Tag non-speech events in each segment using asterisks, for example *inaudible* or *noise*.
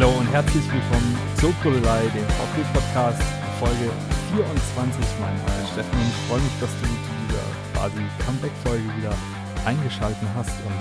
Hallo und herzlich willkommen zur Brüllerei, dem VP-Podcast, Folge 24. Mein Name ist Steffen und ich freue mich, dass du zu dieser quasi Comeback-Folge wieder eingeschaltet hast und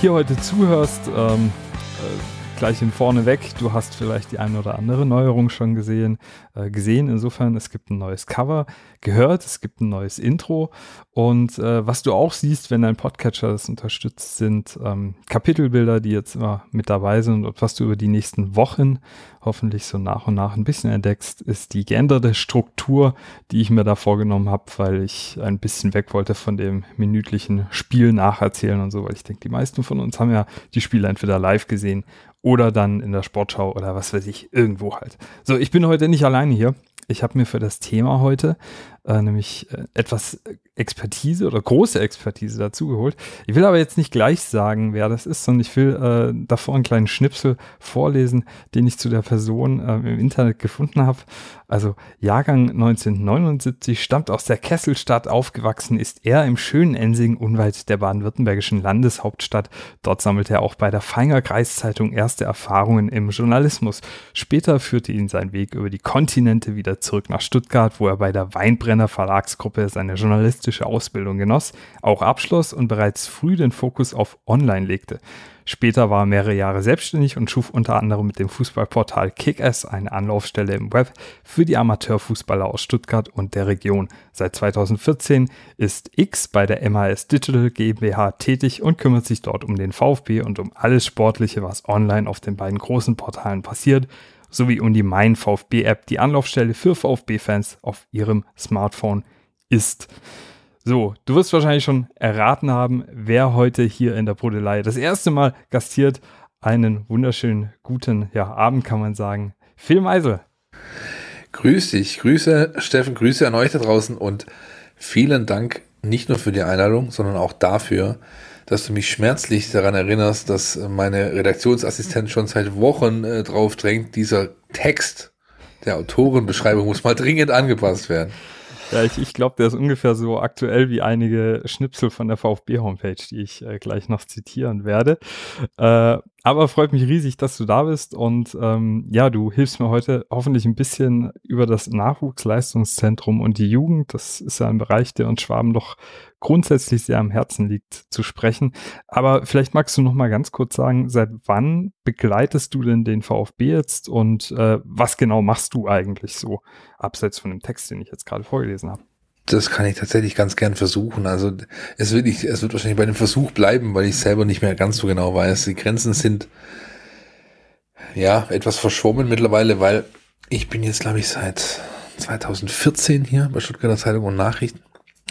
hier heute zuhörst. Ähm, äh, gleich in vorne weg. Du hast vielleicht die eine oder andere Neuerung schon gesehen. Äh, gesehen. Insofern, es gibt ein neues Cover, gehört, es gibt ein neues Intro. Und äh, was du auch siehst, wenn dein Podcatcher das unterstützt, sind ähm, Kapitelbilder, die jetzt immer mit dabei sind. Und was du über die nächsten Wochen hoffentlich so nach und nach ein bisschen entdeckst, ist die geänderte Struktur, die ich mir da vorgenommen habe, weil ich ein bisschen weg wollte von dem minütlichen Spiel nacherzählen und so, weil ich denke, die meisten von uns haben ja die Spiele entweder live gesehen oder dann in der Sportschau oder was weiß ich, irgendwo halt. So, ich bin heute nicht alleine hier. Ich habe mir für das Thema heute äh, nämlich äh, etwas Expertise oder große Expertise dazugeholt. Ich will aber jetzt nicht gleich sagen, wer das ist, sondern ich will äh, davor einen kleinen Schnipsel vorlesen, den ich zu der Person äh, im Internet gefunden habe. Also Jahrgang 1979, stammt aus der Kesselstadt, aufgewachsen ist er im schönen Ensing, unweit der baden-württembergischen Landeshauptstadt. Dort sammelte er auch bei der Feinger Kreiszeitung erste Erfahrungen im Journalismus. Später führte ihn sein Weg über die Kontinente wieder zurück nach Stuttgart, wo er bei der Weinbrenner Verlagsgruppe seine Journalismus journalistische Ausbildung genoss, auch abschloss und bereits früh den Fokus auf Online legte. Später war er mehrere Jahre selbstständig und schuf unter anderem mit dem Fußballportal Kick-Ass eine Anlaufstelle im Web für die Amateurfußballer aus Stuttgart und der Region. Seit 2014 ist X bei der MAS Digital GmbH tätig und kümmert sich dort um den VfB und um alles Sportliche, was online auf den beiden großen Portalen passiert, sowie um die Mein VfB App, die Anlaufstelle für VfB-Fans auf ihrem Smartphone ist. So, du wirst wahrscheinlich schon erraten haben, wer heute hier in der Brodelei das erste Mal gastiert. Einen wunderschönen guten ja, Abend, kann man sagen. Phil Meisel. Grüß dich, Grüße, Steffen, Grüße an euch da draußen und vielen Dank nicht nur für die Einladung, sondern auch dafür, dass du mich schmerzlich daran erinnerst, dass meine Redaktionsassistent schon seit Wochen äh, drauf drängt, dieser Text der Autorenbeschreibung muss mal dringend angepasst werden. Ja, ich, ich glaube, der ist ungefähr so aktuell wie einige Schnipsel von der VfB-Homepage, die ich äh, gleich noch zitieren werde. Äh, aber freut mich riesig, dass du da bist und ähm, ja, du hilfst mir heute hoffentlich ein bisschen über das Nachwuchsleistungszentrum und die Jugend. Das ist ja ein Bereich, der uns Schwaben doch grundsätzlich sehr am Herzen liegt zu sprechen. Aber vielleicht magst du noch mal ganz kurz sagen, seit wann begleitest du denn den VfB jetzt und äh, was genau machst du eigentlich so, abseits von dem Text, den ich jetzt gerade vorgelesen habe? Das kann ich tatsächlich ganz gern versuchen. Also es wird, nicht, es wird wahrscheinlich bei dem Versuch bleiben, weil ich selber nicht mehr ganz so genau weiß. Die Grenzen sind ja etwas verschwommen mittlerweile, weil ich bin jetzt, glaube ich, seit 2014 hier bei Stuttgarter Zeitung und Nachrichten.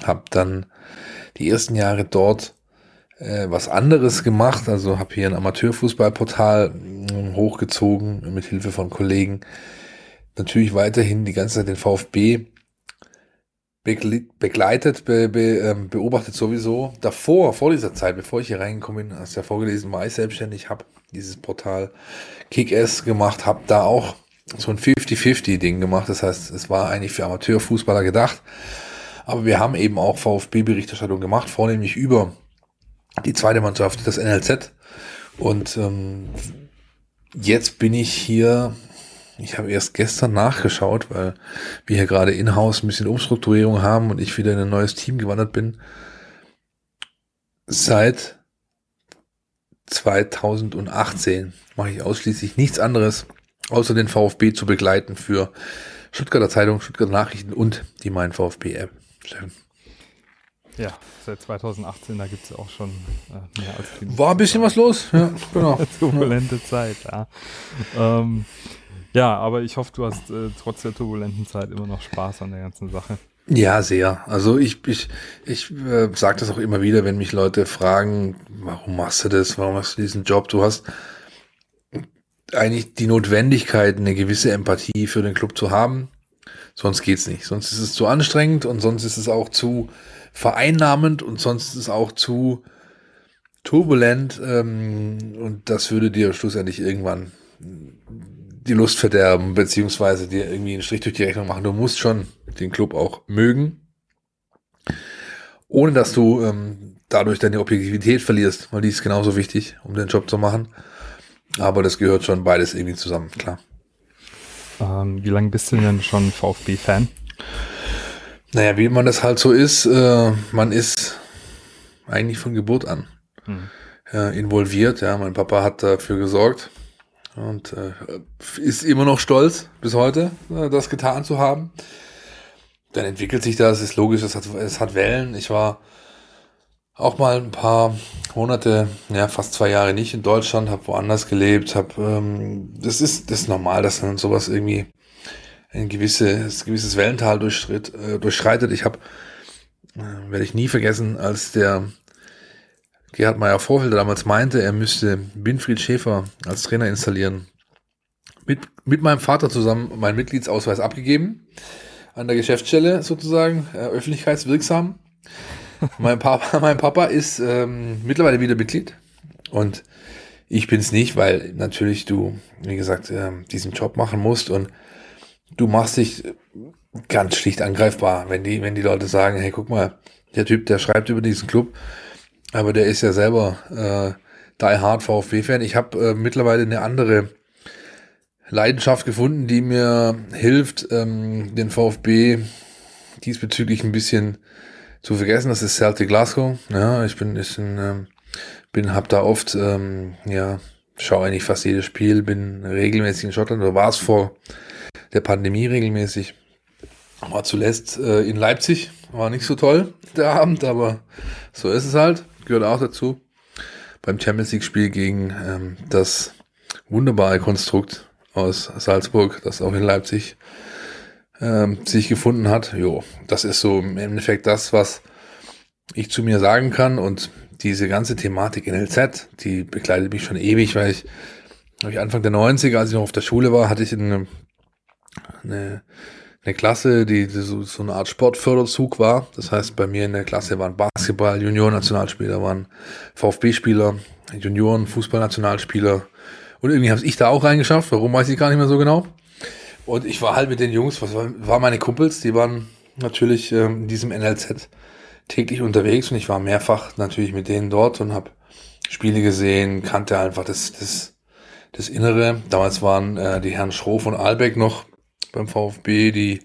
Hab dann die ersten Jahre dort äh, was anderes gemacht. Also habe hier ein Amateurfußballportal äh, hochgezogen mit Hilfe von Kollegen. Natürlich weiterhin die ganze Zeit den VfB begleitet, be, be, ähm, beobachtet sowieso. Davor, vor dieser Zeit, bevor ich hier reingekommen bin, hast du ja vorgelesen, war ich selbstständig, habe dieses Portal Kick-Ass gemacht, habe da auch so ein 50-50-Ding gemacht. Das heißt, es war eigentlich für Amateurfußballer gedacht. Aber wir haben eben auch VfB-Berichterstattung gemacht, vornehmlich über die zweite Mannschaft, das NLZ. Und ähm, jetzt bin ich hier ich habe erst gestern nachgeschaut, weil wir hier gerade in-house ein bisschen Umstrukturierung haben und ich wieder in ein neues Team gewandert bin. Seit 2018 mache ich ausschließlich nichts anderes, außer den VfB zu begleiten für Stuttgarter Zeitung, Stuttgarter Nachrichten und die Mein VfB App. Ja, seit 2018, da gibt es auch schon äh, mehr als genug. War ein bisschen was los, ja, *laughs* genau. *laughs* Turbulente Zeit, ja. Ähm, ja, aber ich hoffe, du hast äh, trotz der turbulenten Zeit immer noch Spaß an der ganzen Sache. Ja, sehr. Also ich, ich, ich äh, sage das auch immer wieder, wenn mich Leute fragen, warum machst du das, warum machst du diesen Job? Du hast eigentlich die Notwendigkeit, eine gewisse Empathie für den Club zu haben. Sonst geht's nicht. Sonst ist es zu anstrengend und sonst ist es auch zu vereinnahmend und sonst ist es auch zu turbulent ähm, und das würde dir schlussendlich irgendwann die Lust verderben, beziehungsweise dir irgendwie einen Strich durch die Rechnung machen. Du musst schon den Club auch mögen, ohne dass du ähm, dadurch deine Objektivität verlierst, weil die ist genauso wichtig, um den Job zu machen. Aber das gehört schon beides irgendwie zusammen, klar. Ähm, wie lange bist du denn schon VfB-Fan? Naja, wie man das halt so ist, äh, man ist eigentlich von Geburt an hm. äh, involviert. Ja, mein Papa hat dafür gesorgt und äh, ist immer noch stolz bis heute, äh, das getan zu haben. Dann entwickelt sich das, ist logisch, es hat, es hat Wellen. Ich war auch mal ein paar Monate, ja, fast zwei Jahre nicht in Deutschland, habe woanders gelebt, habe, ähm, das ist, das ist normal, dass dann sowas irgendwie ein gewisses, gewisses Wellental durchschritt, äh, durchschreitet. Ich habe, äh, werde ich nie vergessen, als der Gerhard Meyer Vorfelder damals meinte, er müsste Winfried Schäfer als Trainer installieren. Mit, mit meinem Vater zusammen meinen Mitgliedsausweis abgegeben, an der Geschäftsstelle sozusagen, äh, öffentlichkeitswirksam mein, Papa, *laughs* mein Papa ist ähm, mittlerweile wieder Mitglied. Und ich bin es nicht, weil natürlich du, wie gesagt, äh, diesen Job machen musst. Und du machst dich ganz schlicht angreifbar, wenn die, wenn die Leute sagen, hey, guck mal, der Typ, der schreibt über diesen Club, aber der ist ja selber äh, Die Hard VfB-Fan. Ich habe äh, mittlerweile eine andere Leidenschaft gefunden, die mir hilft, ähm, den VfB diesbezüglich ein bisschen zu vergessen. Das ist Celtic Glasgow. Ja, ich bin, ich bin, ähm, bin hab da oft, ähm, ja, schaue eigentlich fast jedes Spiel, bin regelmäßig in Schottland oder war es vor der Pandemie regelmäßig. War zuletzt äh, in Leipzig, war nicht so toll der Abend, aber so ist es halt, gehört auch dazu. Beim Champions League Spiel gegen ähm, das wunderbare Konstrukt aus Salzburg, das auch in Leipzig ähm, sich gefunden hat. Jo, das ist so im Endeffekt das, was ich zu mir sagen kann. Und diese ganze Thematik NLZ, die begleitet mich schon ewig, weil ich, ich Anfang der 90er, als ich noch auf der Schule war, hatte ich eine, eine, eine Klasse, die so, so eine Art Sportförderzug war. Das heißt, bei mir in der Klasse waren Basketball, Junioren-Nationalspieler, waren VfB-Spieler, Junioren, Fußball-Nationalspieler. Und irgendwie habe ich da auch reingeschafft. Warum weiß ich gar nicht mehr so genau. Und ich war halt mit den Jungs, was war, meine Kumpels, die waren natürlich ähm, in diesem NLZ täglich unterwegs und ich war mehrfach natürlich mit denen dort und habe Spiele gesehen, kannte einfach das, das, das Innere. Damals waren äh, die Herren Schroff und Albeck noch beim VfB, die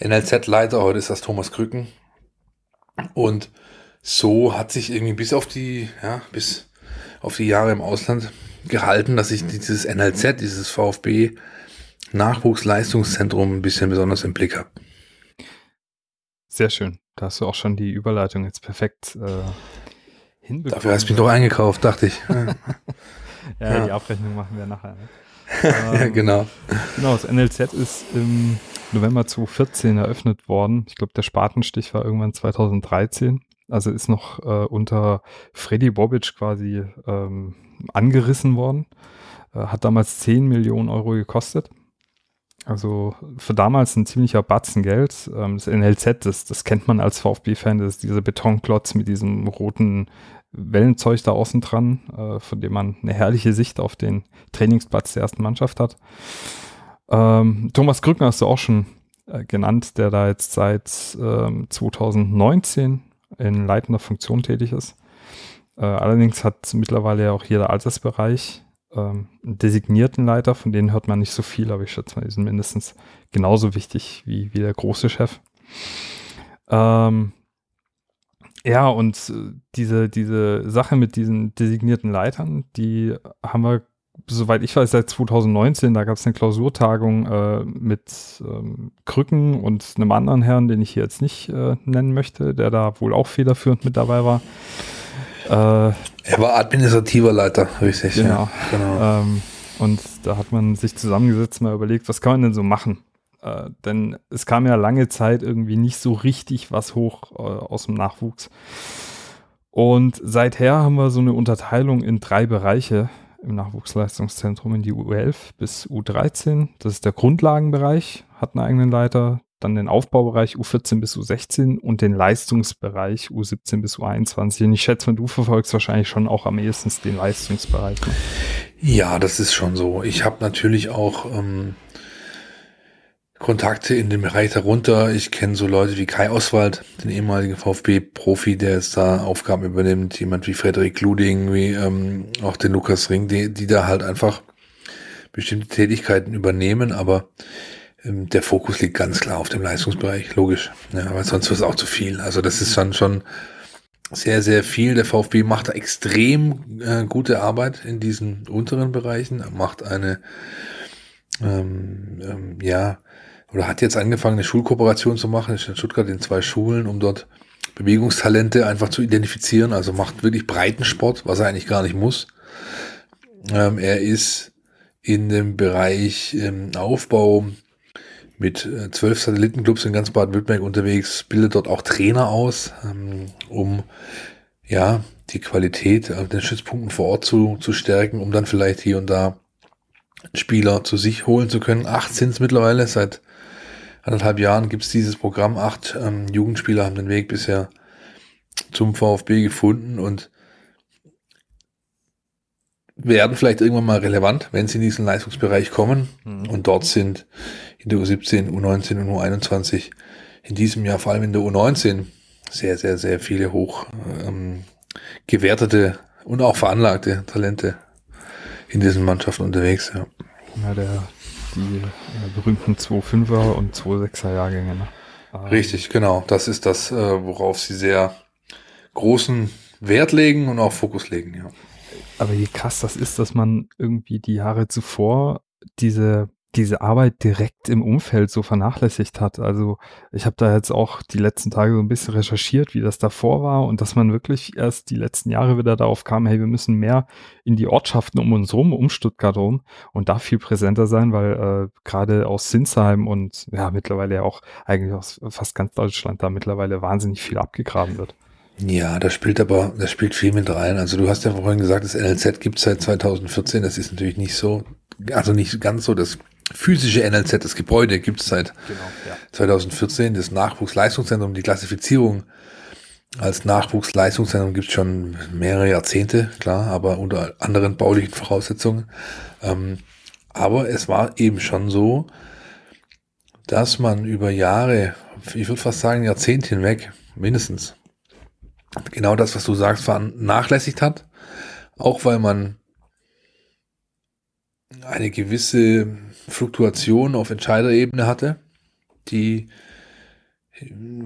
NLZ-Leiter, heute ist das Thomas Krücken. Und so hat sich irgendwie bis auf die, ja, bis auf die Jahre im Ausland gehalten, dass ich dieses NLZ, dieses VfB Nachwuchsleistungszentrum ein bisschen besonders im Blick habe. Sehr schön. Da hast du auch schon die Überleitung jetzt perfekt äh, hinbekommen. Dafür hast du mich doch eingekauft, dachte ich. ja, *laughs* *laughs* ja, die Abrechnung machen wir nachher. Ne? *laughs* ja, ähm, genau. Genau, das NLZ ist im November 2014 eröffnet worden. Ich glaube, der Spatenstich war irgendwann 2013. Also ist noch äh, unter Freddy Bobic quasi ähm, angerissen worden. Äh, hat damals 10 Millionen Euro gekostet. Also für damals ein ziemlicher Batzen Geld. Ähm, das NLZ, das, das kennt man als VfB-Fan, das ist dieser Betonklotz mit diesem roten Wellenzeug da außen dran, äh, von dem man eine herrliche Sicht auf den Trainingsplatz der ersten Mannschaft hat. Ähm, Thomas Krückner hast du auch schon äh, genannt, der da jetzt seit ähm, 2019 in leitender Funktion tätig ist. Äh, allerdings hat mittlerweile auch jeder Altersbereich ähm, designierten Leiter, von denen hört man nicht so viel, aber ich schätze mal, die sind mindestens genauso wichtig wie, wie der große Chef. Ähm, ja, und äh, diese, diese Sache mit diesen designierten Leitern, die haben wir, soweit ich weiß, seit 2019, da gab es eine Klausurtagung äh, mit ähm, Krücken und einem anderen Herrn, den ich hier jetzt nicht äh, nennen möchte, der da wohl auch federführend mit dabei war. Äh, er war administrativer Leiter, richtig. Genau. Ja, genau. Ähm, und da hat man sich zusammengesetzt, mal überlegt, was kann man denn so machen? Äh, denn es kam ja lange Zeit irgendwie nicht so richtig was hoch äh, aus dem Nachwuchs. Und seither haben wir so eine Unterteilung in drei Bereiche im Nachwuchsleistungszentrum, in die U11 bis U13. Das ist der Grundlagenbereich, hat einen eigenen Leiter dann den Aufbaubereich U14 bis U16 und den Leistungsbereich U17 bis U21. Und ich schätze du verfolgst wahrscheinlich schon auch am ehesten den Leistungsbereich. Ne? Ja, das ist schon so. Ich habe natürlich auch ähm, Kontakte in dem Bereich darunter. Ich kenne so Leute wie Kai Oswald, den ehemaligen VfB-Profi, der jetzt da Aufgaben übernimmt. Jemand wie Frederik Luding, wie ähm, auch den Lukas Ring, die, die da halt einfach bestimmte Tätigkeiten übernehmen, aber der Fokus liegt ganz klar auf dem Leistungsbereich, logisch. Ja, weil sonst wird es auch zu viel. Also das ist dann schon sehr, sehr viel. Der VfB macht da extrem äh, gute Arbeit in diesen unteren Bereichen, macht eine, ähm, ähm, ja, oder hat jetzt angefangen, eine Schulkooperation zu machen, ist in Stuttgart in zwei Schulen, um dort Bewegungstalente einfach zu identifizieren. Also macht wirklich Breitensport, was er eigentlich gar nicht muss. Ähm, er ist in dem Bereich ähm, Aufbau mit äh, zwölf Satellitenclubs in ganz Baden-Württemberg unterwegs, bildet dort auch Trainer aus, ähm, um ja die Qualität an den Schützpunkten vor Ort zu, zu stärken, um dann vielleicht hier und da Spieler zu sich holen zu können. Acht sind es mittlerweile, seit anderthalb Jahren gibt es dieses Programm. Acht ähm, Jugendspieler haben den Weg bisher zum VfB gefunden und werden vielleicht irgendwann mal relevant, wenn sie in diesen Leistungsbereich kommen. Mhm. Und dort sind in der U17, U19 und U21 in diesem Jahr, vor allem in der U19, sehr, sehr, sehr viele hoch ähm, gewertete und auch veranlagte Talente in diesen Mannschaften unterwegs. Ja, ja der, die äh, berühmten 2-5er und 2-6er Jahrgänge. Ne? Ah. Richtig, genau. Das ist das, äh, worauf sie sehr großen Wert legen und auch Fokus legen, ja. Aber wie krass das ist, dass man irgendwie die Jahre zuvor diese diese Arbeit direkt im Umfeld so vernachlässigt hat. Also ich habe da jetzt auch die letzten Tage so ein bisschen recherchiert, wie das davor war und dass man wirklich erst die letzten Jahre wieder darauf kam, hey, wir müssen mehr in die Ortschaften um uns rum, um Stuttgart rum und da viel präsenter sein, weil äh, gerade aus Sinsheim und ja mittlerweile ja auch eigentlich aus fast ganz Deutschland da mittlerweile wahnsinnig viel abgegraben wird. Ja, das spielt aber, das spielt viel mit rein. Also du hast ja vorhin gesagt, das NLZ gibt es seit 2014. Das ist natürlich nicht so, also nicht ganz so das physische NLZ, das Gebäude gibt es seit genau, ja. 2014. Das Nachwuchsleistungszentrum, die Klassifizierung als Nachwuchsleistungszentrum gibt es schon mehrere Jahrzehnte, klar, aber unter anderen baulichen Voraussetzungen. Ähm, aber es war eben schon so, dass man über Jahre, ich würde fast sagen Jahrzehnte hinweg, mindestens, genau das, was du sagst, vernachlässigt hat. Auch weil man eine gewisse Fluktuation auf Entscheiderebene hatte, die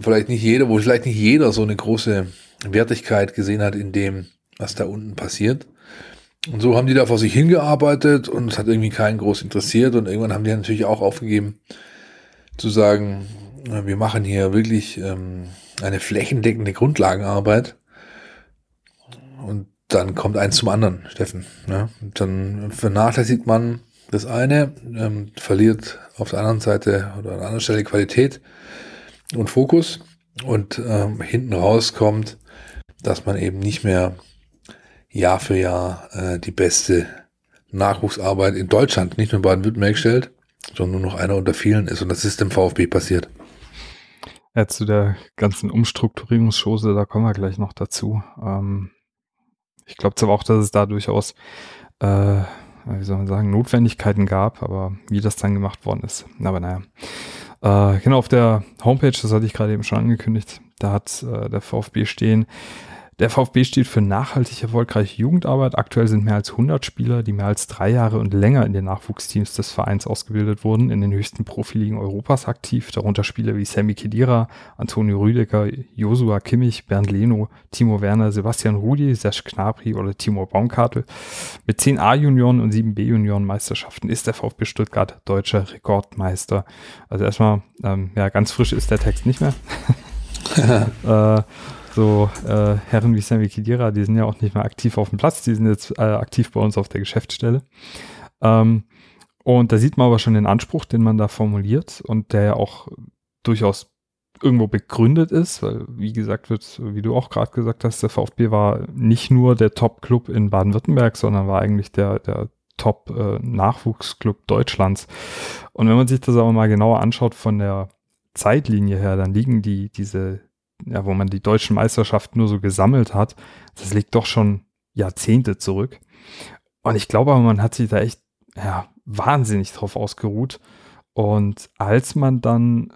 vielleicht nicht jeder, wo vielleicht nicht jeder so eine große Wertigkeit gesehen hat in dem, was da unten passiert. Und so haben die da vor sich hingearbeitet und es hat irgendwie keinen groß interessiert und irgendwann haben die natürlich auch aufgegeben zu sagen, wir machen hier wirklich ähm, eine flächendeckende Grundlagenarbeit. Und dann kommt eins zum anderen, Steffen. Ne? dann vernachlässigt man das eine, ähm, verliert auf der anderen Seite oder an der anderen Stelle Qualität und Fokus. Und ähm, hinten raus kommt, dass man eben nicht mehr Jahr für Jahr äh, die beste Nachwuchsarbeit in Deutschland, nicht nur in Baden-Württemberg stellt, sondern nur noch einer unter vielen ist. Und das ist dem VfB passiert. Ja, zu der ganzen Umstrukturierungsschose, da kommen wir gleich noch dazu. Ähm, ich glaube zwar auch, dass es da durchaus, äh, wie soll man sagen, Notwendigkeiten gab, aber wie das dann gemacht worden ist. Aber naja. Äh, genau, auf der Homepage, das hatte ich gerade eben schon angekündigt, da hat äh, der VfB stehen, der VfB steht für nachhaltig erfolgreiche Jugendarbeit. Aktuell sind mehr als 100 Spieler, die mehr als drei Jahre und länger in den Nachwuchsteams des Vereins ausgebildet wurden, in den höchsten Profiligen Europas aktiv. Darunter Spieler wie Sammy Kedira, Antonio Rüdecker, Josua Kimmich, Bernd Leno, Timo Werner, Sebastian Rudi, Serge Knabri oder Timo Baumkartel. Mit 10 A-Junioren und 7 B-Junioren-Meisterschaften ist der VfB Stuttgart deutscher Rekordmeister. Also erstmal, ähm, ja, ganz frisch ist der Text nicht mehr. *laughs* äh, so äh, Herren wie Sammy Kidira, die sind ja auch nicht mehr aktiv auf dem Platz, die sind jetzt äh, aktiv bei uns auf der Geschäftsstelle. Ähm, und da sieht man aber schon den Anspruch, den man da formuliert und der ja auch durchaus irgendwo begründet ist, weil wie gesagt wird, wie du auch gerade gesagt hast, der VfB war nicht nur der Top-Club in Baden-Württemberg, sondern war eigentlich der, der Top-Nachwuchsclub äh, Deutschlands. Und wenn man sich das aber mal genauer anschaut von der Zeitlinie her, dann liegen die, diese ja, wo man die deutschen Meisterschaften nur so gesammelt hat, das liegt doch schon Jahrzehnte zurück. Und ich glaube man hat sich da echt, ja, wahnsinnig drauf ausgeruht. Und als man dann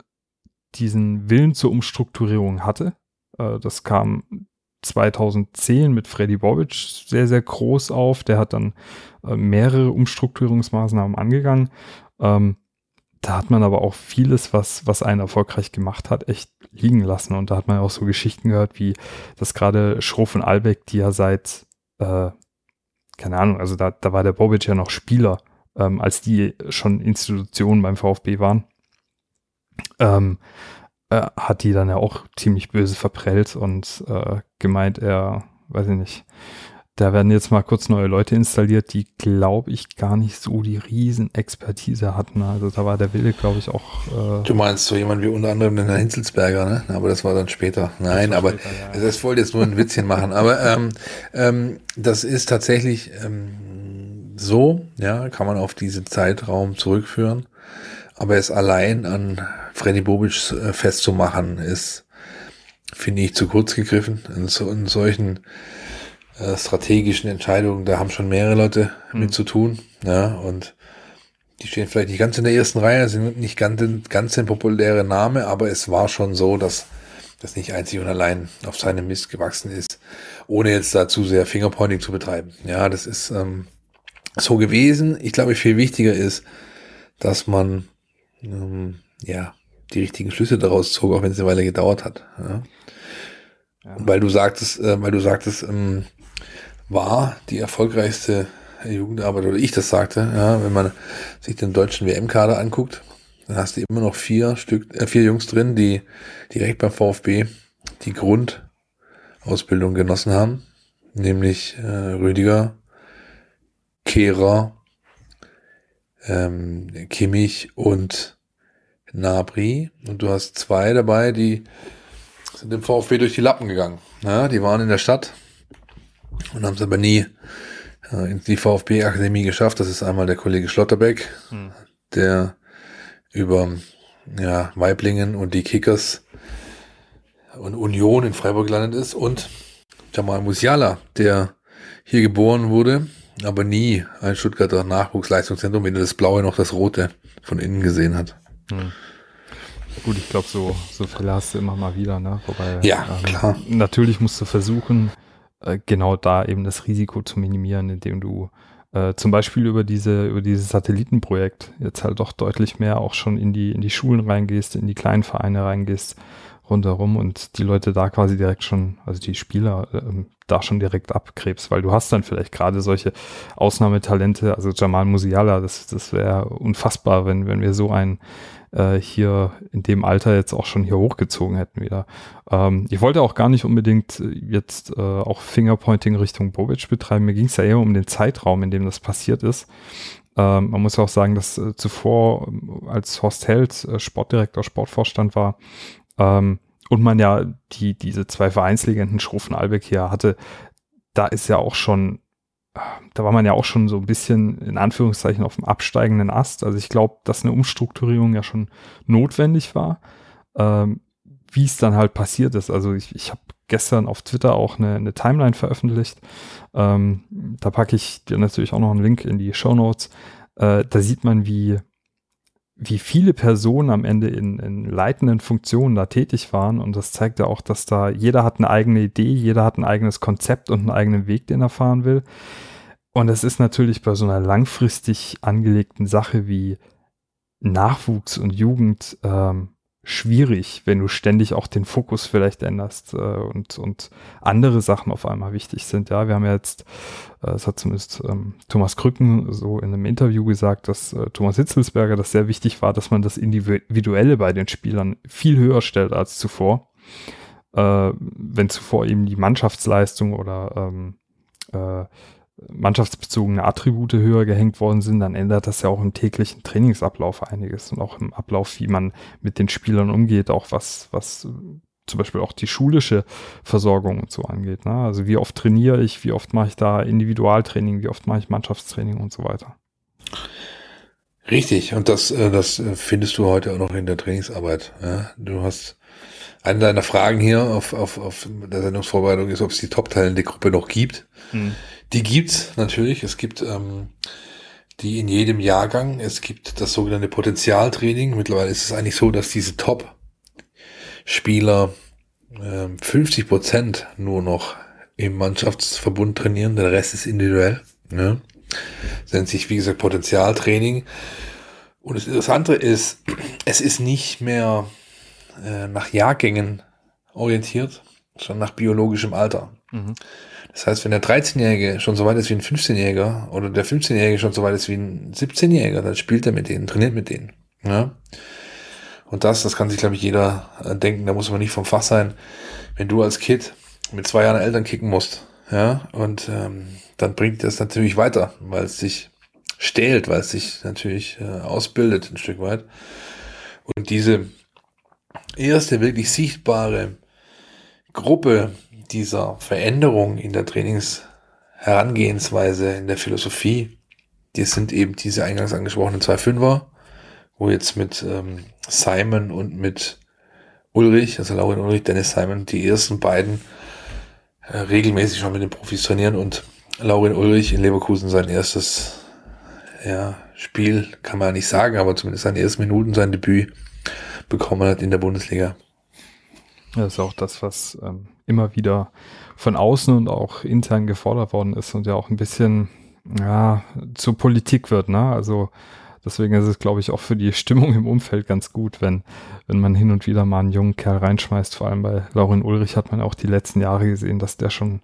diesen Willen zur Umstrukturierung hatte, äh, das kam 2010 mit Freddy Bobic sehr, sehr groß auf. Der hat dann äh, mehrere Umstrukturierungsmaßnahmen angegangen. Ähm, da hat man aber auch vieles, was, was einen erfolgreich gemacht hat, echt liegen lassen. Und da hat man auch so Geschichten gehört, wie das gerade Schroff und Albeck, die ja seit, äh, keine Ahnung, also da, da war der Bobic ja noch Spieler, ähm, als die schon Institutionen beim VfB waren. Ähm, äh, hat die dann ja auch ziemlich böse verprellt und äh, gemeint, er, weiß ich nicht, da werden jetzt mal kurz neue Leute installiert, die, glaube ich, gar nicht so die Riesenexpertise hatten. Also da war der Wille, glaube ich, auch. Äh du meinst so jemand wie unter anderem den Hinzelsberger, ne? Aber das war dann später. Nein, aber später, ja. das wollte jetzt nur ein Witzchen machen. Aber ähm, ähm, das ist tatsächlich ähm, so, ja, kann man auf diesen Zeitraum zurückführen. Aber es allein an Freddy Bobic äh, festzumachen, ist, finde ich, zu kurz gegriffen. In, so, in solchen äh, strategischen Entscheidungen, da haben schon mehrere Leute mhm. mit zu tun. Ja, und die stehen vielleicht nicht ganz in der ersten Reihe, sind nicht ganz, ganz ein populärer Name, aber es war schon so, dass das nicht einzig und allein auf seinem Mist gewachsen ist, ohne jetzt da zu sehr Fingerpointing zu betreiben. Ja, das ist ähm, so gewesen. Ich glaube, viel wichtiger ist, dass man ähm, ja die richtigen Schlüsse daraus zog, auch wenn es eine Weile gedauert hat. Ja. Ja. Weil du sagtest, äh, weil du sagtest, ähm, war die erfolgreichste Jugendarbeit, oder ich das sagte, ja, wenn man sich den deutschen WM-Kader anguckt, dann hast du immer noch vier Stück, äh, vier Jungs drin, die direkt beim VfB die Grundausbildung genossen haben, nämlich äh, Rüdiger, Kehrer, ähm, Kimmich und Nabri. Und du hast zwei dabei, die sind dem VfB durch die Lappen gegangen. Ja, die waren in der Stadt und haben es aber nie äh, in die VfB-Akademie geschafft. Das ist einmal der Kollege Schlotterbeck, hm. der über ja, Weiblingen und die Kickers und Union in Freiburg gelandet ist und Jamal Musiala, der hier geboren wurde, aber nie ein Stuttgarter Nachwuchsleistungszentrum, weder das blaue noch das rote von innen gesehen hat. Hm. Gut, ich glaube, so, so Fälle hast du immer mal wieder, ne? Wobei, ja, ähm, klar. Natürlich musst du versuchen, äh, genau da eben das Risiko zu minimieren, indem du äh, zum Beispiel über diese, über dieses Satellitenprojekt jetzt halt doch deutlich mehr auch schon in die, in die Schulen reingehst, in die kleinen Vereine reingehst, rundherum und die Leute da quasi direkt schon, also die Spieler äh, da schon direkt abkrebst, weil du hast dann vielleicht gerade solche Ausnahmetalente, also Jamal Musiala, das, das wäre unfassbar, wenn, wenn wir so einen äh, hier in dem Alter jetzt auch schon hier hochgezogen hätten wieder. Ähm, ich wollte auch gar nicht unbedingt jetzt äh, auch Fingerpointing Richtung Bobic betreiben. Mir ging es ja eher um den Zeitraum, in dem das passiert ist. Ähm, man muss auch sagen, dass äh, zuvor, als Horst Held äh, Sportdirektor, Sportvorstand war, ähm, und man ja die, diese zwei Vereinslegenden Schrufen Albeck hier hatte, da ist ja auch schon, da war man ja auch schon so ein bisschen in Anführungszeichen auf dem absteigenden Ast. Also ich glaube, dass eine Umstrukturierung ja schon notwendig war. Ähm, wie es dann halt passiert ist. Also ich, ich habe gestern auf Twitter auch eine, eine Timeline veröffentlicht. Ähm, da packe ich dir natürlich auch noch einen Link in die Show Notes. Äh, da sieht man, wie wie viele Personen am Ende in, in leitenden Funktionen da tätig waren. Und das zeigt ja auch, dass da jeder hat eine eigene Idee, jeder hat ein eigenes Konzept und einen eigenen Weg, den er fahren will. Und es ist natürlich bei so einer langfristig angelegten Sache wie Nachwuchs und Jugend ähm, schwierig, wenn du ständig auch den Fokus vielleicht änderst äh, und, und andere Sachen auf einmal wichtig sind. Ja, wir haben ja jetzt, äh, das hat zumindest ähm, Thomas Krücken so in einem Interview gesagt, dass äh, Thomas Hitzelsberger das sehr wichtig war, dass man das Individuelle bei den Spielern viel höher stellt als zuvor. Äh, wenn zuvor eben die Mannschaftsleistung oder ähm, äh, mannschaftsbezogene Attribute höher gehängt worden sind, dann ändert das ja auch im täglichen Trainingsablauf einiges und auch im Ablauf, wie man mit den Spielern umgeht, auch was, was zum Beispiel auch die schulische Versorgung und so angeht. Ne? Also wie oft trainiere ich, wie oft mache ich da Individualtraining, wie oft mache ich Mannschaftstraining und so weiter. Richtig, und das, äh, das findest du heute auch noch in der Trainingsarbeit. Ja? Du hast eine deiner Fragen hier auf, auf, auf der Sendungsvorbereitung ist, ob es die top-teilende Gruppe noch gibt. Hm. Die gibt's natürlich. Es gibt ähm, die in jedem Jahrgang. Es gibt das sogenannte Potenzialtraining. Mittlerweile ist es eigentlich so, dass diese Top-Spieler 50 ähm, Prozent nur noch im Mannschaftsverbund trainieren, der Rest ist individuell. Ne? Das nennt sich, wie gesagt, Potenzialtraining. Und das Interessante ist, es ist nicht mehr äh, nach Jahrgängen orientiert, sondern nach biologischem Alter. Mhm. Das heißt, wenn der 13-Jährige schon so weit ist wie ein 15-Jähriger oder der 15-Jährige schon so weit ist wie ein 17-Jähriger, dann spielt er mit denen, trainiert mit denen. Ja? Und das, das kann sich, glaube ich, jeder äh, denken, da muss man nicht vom Fach sein. Wenn du als Kid mit zwei Jahren Eltern kicken musst, ja, und ähm, dann bringt das natürlich weiter, weil es sich stählt, weil es sich natürlich äh, ausbildet ein Stück weit. Und diese erste wirklich sichtbare Gruppe dieser Veränderung in der Trainingsherangehensweise, in der Philosophie, die sind eben diese eingangs angesprochenen zwei Fünfer, wo jetzt mit ähm, Simon und mit Ulrich, also Laurin Ulrich, Dennis Simon, die ersten beiden äh, regelmäßig schon mit den Profis trainieren und Laurin Ulrich in Leverkusen sein erstes ja, Spiel, kann man ja nicht sagen, aber zumindest seine ersten Minuten, sein Debüt bekommen hat in der Bundesliga. Das ist auch das, was ähm, immer wieder von außen und auch intern gefordert worden ist und ja auch ein bisschen ja, zur Politik wird. Ne? Also deswegen ist es, glaube ich, auch für die *laughs* Stimmung im Umfeld ganz gut, wenn, wenn man hin und wieder mal einen jungen Kerl reinschmeißt. Vor allem bei Laurin Ulrich hat man auch die letzten Jahre gesehen, dass der schon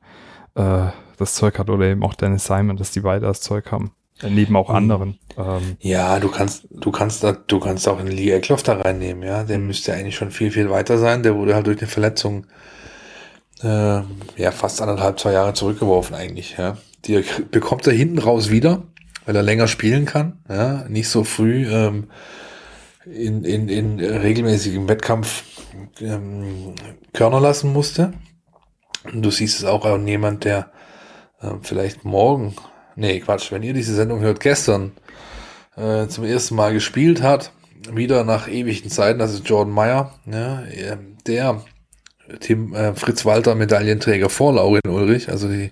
äh, das Zeug hat oder eben auch Dennis Simon, dass die beide das Zeug haben. Neben auch hm. anderen. Ähm. Ja, du kannst, du kannst du kannst auch in Lee Eckloff da reinnehmen, ja. Der mhm. müsste eigentlich schon viel, viel weiter sein. Der wurde halt durch eine Verletzung äh, ja fast anderthalb, zwei Jahre zurückgeworfen eigentlich, ja. Die bekommt er hinten raus wieder, weil er länger spielen kann, ja, nicht so früh ähm, in, in, in regelmäßigem Wettkampf ähm, Körner lassen musste. Und du siehst es auch an jemand, der äh, vielleicht morgen nee, Quatsch, wenn ihr diese Sendung hört, gestern äh, zum ersten Mal gespielt hat, wieder nach ewigen Zeiten, das ist Jordan Meyer, ja, der Tim, äh, Fritz Walter Medaillenträger vor Laurin Ulrich, also die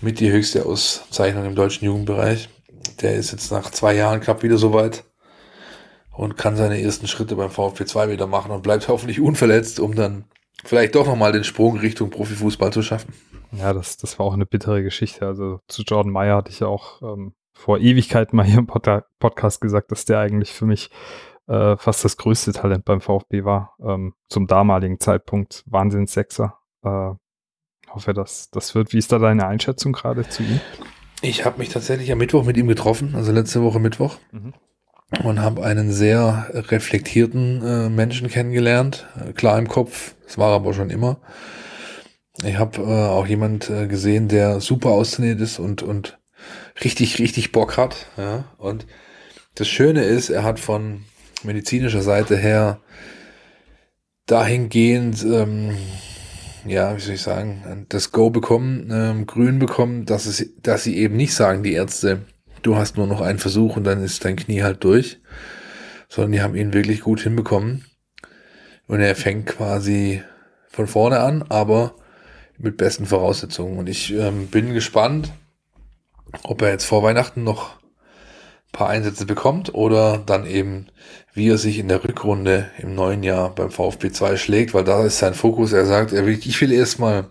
mit die höchste Auszeichnung im deutschen Jugendbereich. Der ist jetzt nach zwei Jahren knapp wieder soweit und kann seine ersten Schritte beim VfB 2 wieder machen und bleibt hoffentlich unverletzt, um dann vielleicht doch nochmal den Sprung Richtung Profifußball zu schaffen. Ja, das, das war auch eine bittere Geschichte. Also zu Jordan Meyer hatte ich ja auch ähm, vor Ewigkeiten mal hier im Pod Podcast gesagt, dass der eigentlich für mich äh, fast das größte Talent beim VfB war. Ähm, zum damaligen Zeitpunkt Wahnsinnssechser. Äh, hoffe, dass das wird. Wie ist da deine Einschätzung gerade zu ihm? Ich habe mich tatsächlich am Mittwoch mit ihm getroffen, also letzte Woche Mittwoch. Mhm. Und habe einen sehr reflektierten äh, Menschen kennengelernt. Äh, klar im Kopf, das war aber schon immer. Ich habe äh, auch jemand äh, gesehen, der super austrainiert ist und, und richtig, richtig Bock hat. Ja? Und das Schöne ist, er hat von medizinischer Seite her dahingehend, ähm, ja, wie soll ich sagen, das Go bekommen, ähm, grün bekommen, dass, es, dass sie eben nicht sagen, die Ärzte, du hast nur noch einen Versuch und dann ist dein Knie halt durch, sondern die haben ihn wirklich gut hinbekommen. Und er fängt quasi von vorne an, aber mit besten Voraussetzungen. Und ich ähm, bin gespannt, ob er jetzt vor Weihnachten noch paar Einsätze bekommt oder dann eben, wie er sich in der Rückrunde im neuen Jahr beim VfB 2 schlägt, weil da ist sein Fokus. Er sagt, er will, ich will erstmal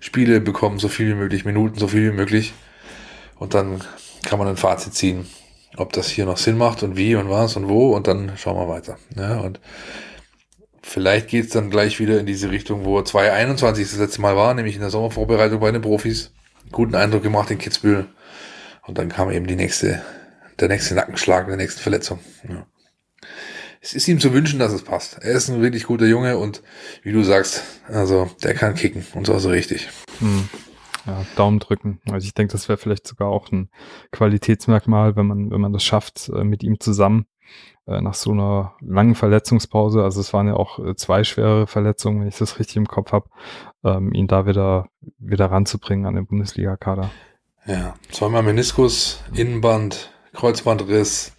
Spiele bekommen, so viel wie möglich, Minuten, so viel wie möglich. Und dann kann man ein Fazit ziehen, ob das hier noch Sinn macht und wie und was und wo und dann schauen wir weiter. Ja, und Vielleicht geht es dann gleich wieder in diese Richtung, wo 2021 das letzte Mal war, nämlich in der Sommervorbereitung bei den Profis. Guten Eindruck gemacht in Kitzbühel. Und dann kam eben die nächste, der nächste Nackenschlag, der nächste Verletzung. Ja. Es ist ihm zu wünschen, dass es passt. Er ist ein wirklich guter Junge und wie du sagst, also der kann kicken und so also richtig. Hm. Ja, Daumen drücken. Also ich denke, das wäre vielleicht sogar auch ein Qualitätsmerkmal, wenn man, wenn man das schafft, äh, mit ihm zusammen äh, nach so einer langen Verletzungspause, also es waren ja auch äh, zwei schwere Verletzungen, wenn ich das richtig im Kopf habe, ähm, ihn da wieder, wieder ranzubringen an den Bundesliga-Kader. Ja, zweimal Meniskus, Innenband, Kreuzbandriss,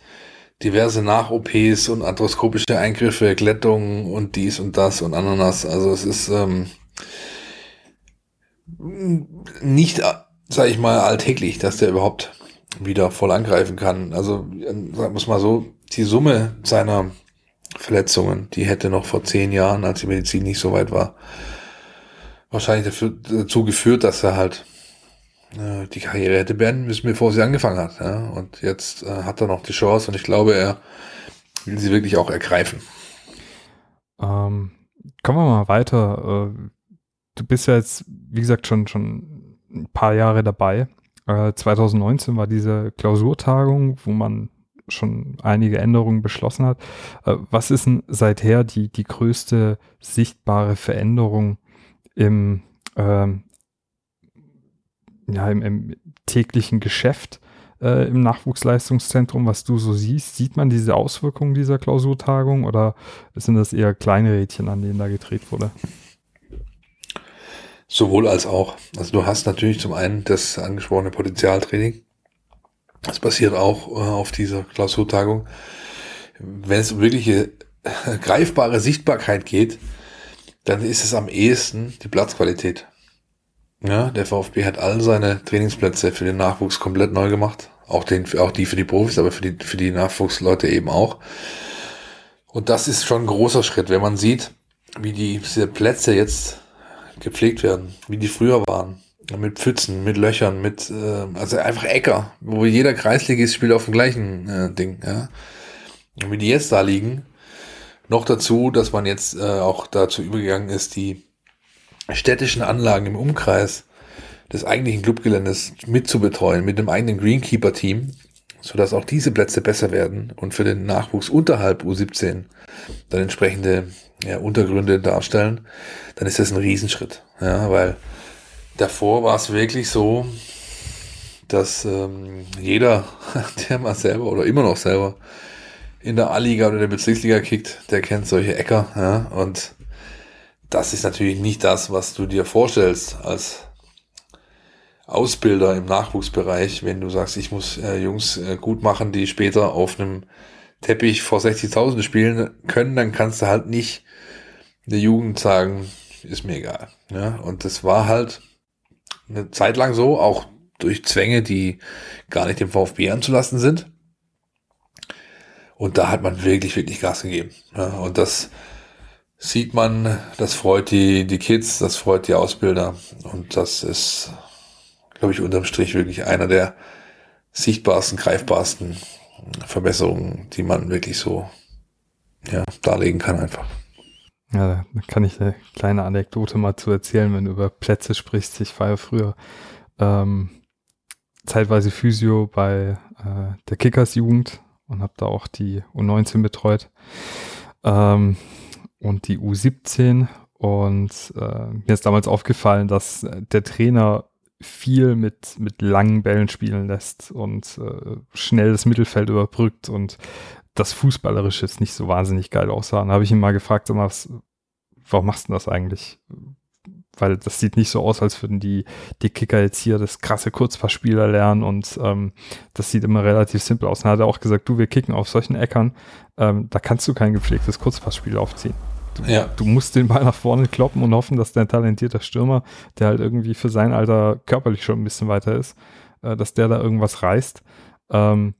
diverse Nach-OPs und arthroskopische Eingriffe, Glättungen und dies und das und Ananas. Also es ist ähm, nicht, sag ich mal, alltäglich, dass der überhaupt wieder voll angreifen kann. Also sagen wir mal so, die Summe seiner Verletzungen. Die hätte noch vor zehn Jahren, als die Medizin nicht so weit war, wahrscheinlich dafür, dazu geführt, dass er halt äh, die Karriere hätte beenden müssen, bevor sie angefangen hat. Ja? Und jetzt äh, hat er noch die Chance und ich glaube, er will sie wirklich auch ergreifen. Ähm, kommen wir mal weiter. Äh, du bist ja jetzt, wie gesagt, schon, schon ein paar Jahre dabei. Äh, 2019 war diese Klausurtagung, wo man schon einige Änderungen beschlossen hat. Äh, was ist denn seither die, die größte sichtbare Veränderung im, ähm, ja, im, im täglichen Geschäft äh, im Nachwuchsleistungszentrum, was du so siehst? Sieht man diese Auswirkungen dieser Klausurtagung oder sind das eher kleine Rädchen, an denen da gedreht wurde? Sowohl als auch. Also du hast natürlich zum einen das angesprochene Potenzialtraining. Das passiert auch äh, auf dieser Klausurtagung. Wenn es um wirkliche äh, greifbare Sichtbarkeit geht, dann ist es am ehesten die Platzqualität. Ja, der VfB hat all seine Trainingsplätze für den Nachwuchs komplett neu gemacht. Auch, den, auch die für die Profis, aber für die, für die Nachwuchsleute eben auch. Und das ist schon ein großer Schritt, wenn man sieht, wie die, diese Plätze jetzt gepflegt werden, wie die früher waren. Mit Pfützen, mit Löchern, mit, äh, also einfach Äcker, wo jeder Kreisligist spielt auf dem gleichen äh, Ding, ja. Und wie die jetzt da liegen. Noch dazu, dass man jetzt äh, auch dazu übergegangen ist, die städtischen Anlagen im Umkreis des eigentlichen Clubgeländes mitzubetreuen, mit einem eigenen Greenkeeper-Team, sodass auch diese Plätze besser werden und für den Nachwuchs unterhalb U17 dann entsprechende ja, Untergründe darstellen, dann ist das ein Riesenschritt. Ja, weil davor war es wirklich so, dass ähm, jeder, *laughs* der mal selber oder immer noch selber in der A-Liga oder der Bezirksliga kickt, der kennt solche Äcker. Ja, und das ist natürlich nicht das, was du dir vorstellst als Ausbilder im Nachwuchsbereich, wenn du sagst, ich muss äh, Jungs äh, gut machen, die später auf einem Teppich vor 60.000 spielen können, dann kannst du halt nicht der Jugend sagen, ist mir egal. Ja? Und das war halt eine Zeit lang so, auch durch Zwänge, die gar nicht dem VfB anzulassen sind. Und da hat man wirklich, wirklich Gas gegeben. Ja? Und das sieht man, das freut die, die Kids, das freut die Ausbilder. Und das ist, glaube ich, unterm Strich wirklich einer der sichtbarsten, greifbarsten Verbesserungen, die man wirklich so ja, darlegen kann einfach. Ja, da kann ich eine kleine Anekdote mal zu erzählen, wenn du über Plätze sprichst. Ich war ja früher ähm, zeitweise Physio bei äh, der Kickers Jugend und habe da auch die U19 betreut ähm, und die U17 und äh, mir ist damals aufgefallen, dass der Trainer viel mit, mit langen Bällen spielen lässt und äh, schnell das Mittelfeld überbrückt und das Fußballerische jetzt nicht so wahnsinnig geil aussah. Und da habe ich ihn mal gefragt, was, warum machst du das eigentlich? Weil das sieht nicht so aus, als würden die, die Kicker jetzt hier das krasse Kurzpassspieler lernen und ähm, das sieht immer relativ simpel aus. Dann hat er auch gesagt, du, wir kicken auf solchen Äckern, ähm, da kannst du kein gepflegtes Kurzpassspiel aufziehen. Du, ja. du musst den Ball nach vorne kloppen und hoffen, dass dein talentierter Stürmer, der halt irgendwie für sein Alter körperlich schon ein bisschen weiter ist, äh, dass der da irgendwas reißt. Ähm,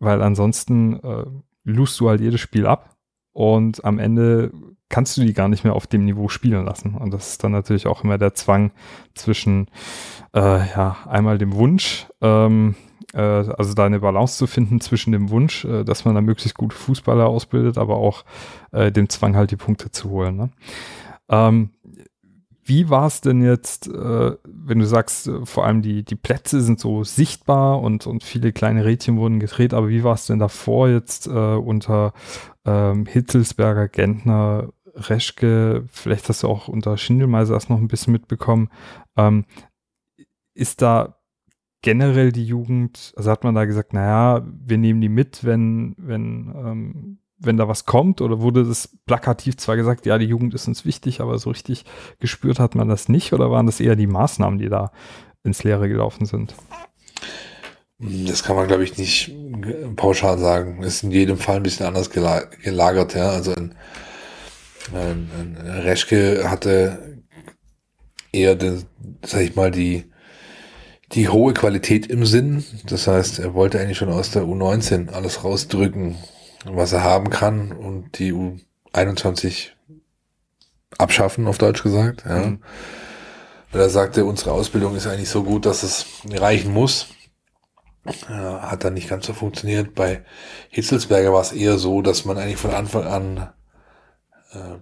weil ansonsten äh, lust du halt jedes Spiel ab und am Ende kannst du die gar nicht mehr auf dem Niveau spielen lassen. Und das ist dann natürlich auch immer der Zwang zwischen, äh, ja, einmal dem Wunsch, ähm, äh, also da eine Balance zu finden zwischen dem Wunsch, äh, dass man da möglichst gute Fußballer ausbildet, aber auch äh, dem Zwang halt die Punkte zu holen. Ne? Ähm, wie war es denn jetzt, äh, wenn du sagst, äh, vor allem die, die Plätze sind so sichtbar und, und viele kleine Rädchen wurden gedreht, aber wie war es denn davor jetzt äh, unter ähm, Hitzelsberger, Gentner, Reschke, vielleicht hast du auch unter Schindelmeiser das noch ein bisschen mitbekommen. Ähm, ist da generell die Jugend, also hat man da gesagt, naja, wir nehmen die mit, wenn, wenn ähm, wenn da was kommt oder wurde das plakativ zwar gesagt, ja, die Jugend ist uns wichtig, aber so richtig gespürt hat man das nicht oder waren das eher die Maßnahmen, die da ins Leere gelaufen sind? Das kann man, glaube ich, nicht pauschal sagen. Ist in jedem Fall ein bisschen anders gelagert, ja. Also ein, ein, ein Reschke hatte eher, den, sag ich mal, die, die hohe Qualität im Sinn. Das heißt, er wollte eigentlich schon aus der U19 alles rausdrücken, was er haben kann und die U21 abschaffen, auf Deutsch gesagt. Ja. Mhm. Weil er sagte, unsere Ausbildung ist eigentlich so gut, dass es reichen muss. Ja, hat dann nicht ganz so funktioniert. Bei Hitzelsberger war es eher so, dass man eigentlich von Anfang an äh,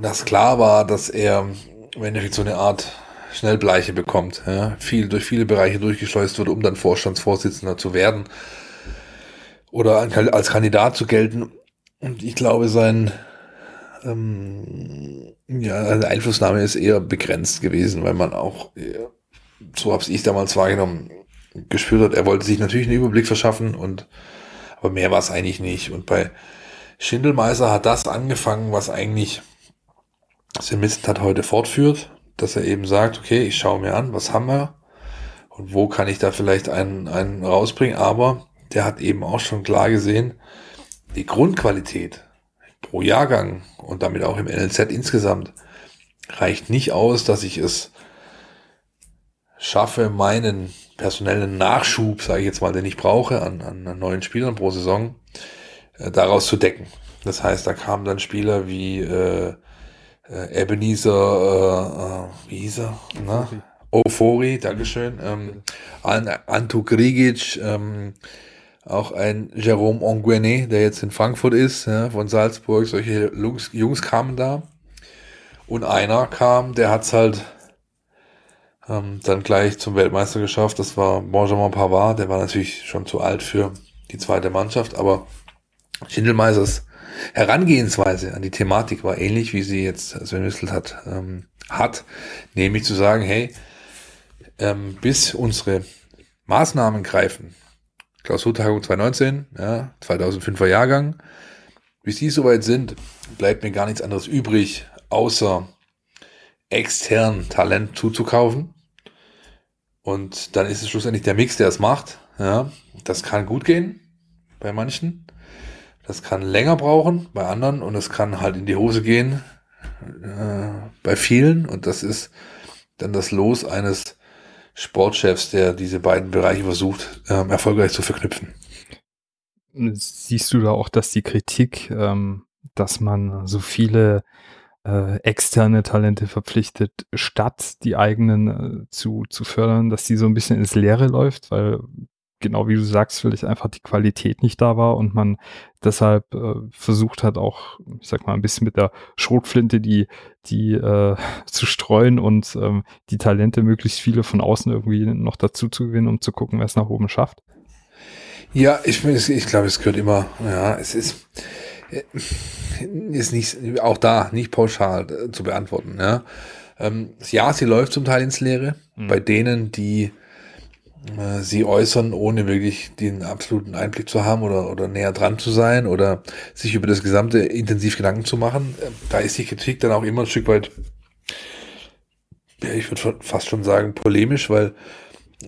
das klar war, dass er im Endeffekt so eine Art Schnellbleiche bekommt, ja, viel durch viele Bereiche durchgeschleust wird, um dann Vorstandsvorsitzender zu werden oder als Kandidat zu gelten. Und ich glaube, sein ähm, ja, seine Einflussnahme ist eher begrenzt gewesen, weil man auch, so habe ich damals wahrgenommen, gespürt hat, er wollte sich natürlich einen Überblick verschaffen und aber mehr war es eigentlich nicht. Und bei Schindelmeiser hat das angefangen, was eigentlich Sim hat heute fortführt, dass er eben sagt, okay, ich schaue mir an, was haben wir und wo kann ich da vielleicht einen, einen rausbringen, aber der hat eben auch schon klar gesehen, die Grundqualität pro Jahrgang und damit auch im NLZ insgesamt reicht nicht aus, dass ich es schaffe, meinen personellen Nachschub, sage ich jetzt mal, den ich brauche an, an neuen Spielern pro Saison, äh, daraus zu decken. Das heißt, da kamen dann Spieler wie äh, äh, Ebenezer, äh, äh, wie hieß er? Na? Ofori, Dankeschön. Ähm, Anto Grigic, ähm, auch ein Jerome Onguene, der jetzt in Frankfurt ist, ja, von Salzburg. Solche Jungs, Jungs kamen da. Und einer kam, der hat's halt ähm, dann gleich zum Weltmeister geschafft. Das war Benjamin Pavard. Der war natürlich schon zu alt für die zweite Mannschaft, aber Schindelmeisers Herangehensweise an die Thematik war ähnlich, wie sie jetzt Sven Wissel hat, ähm, hat, nämlich zu sagen, hey, ähm, bis unsere Maßnahmen greifen, Klausurtagung 2019, ja, 2005er Jahrgang, bis die soweit sind, bleibt mir gar nichts anderes übrig, außer extern Talent zuzukaufen. Und dann ist es schlussendlich der Mix, der es macht. Ja, das kann gut gehen bei manchen. Das kann länger brauchen bei anderen und es kann halt in die Hose gehen äh, bei vielen. Und das ist dann das Los eines Sportchefs, der diese beiden Bereiche versucht, ähm, erfolgreich zu verknüpfen. Siehst du da auch, dass die Kritik, ähm, dass man so viele äh, externe Talente verpflichtet, statt die eigenen äh, zu, zu fördern, dass die so ein bisschen ins Leere läuft, weil genau wie du sagst, vielleicht einfach die Qualität nicht da war und man deshalb äh, versucht hat, auch, ich sag mal, ein bisschen mit der Schrotflinte die, die äh, *laughs* zu streuen und ähm, die Talente möglichst viele von außen irgendwie noch dazu zu gewinnen, um zu gucken, wer es nach oben schafft. Ja, ich, ich glaube, es gehört immer, ja, es ist, äh, ist nicht, auch da nicht pauschal äh, zu beantworten, ja. Ähm, ja, sie läuft zum Teil ins Leere. Mhm. Bei denen, die äh, sie äußern, ohne wirklich den absoluten Einblick zu haben oder, oder näher dran zu sein oder sich über das Gesamte intensiv Gedanken zu machen. Äh, da ist die Kritik dann auch immer ein Stück weit, ja, ich würde fast schon sagen, polemisch, weil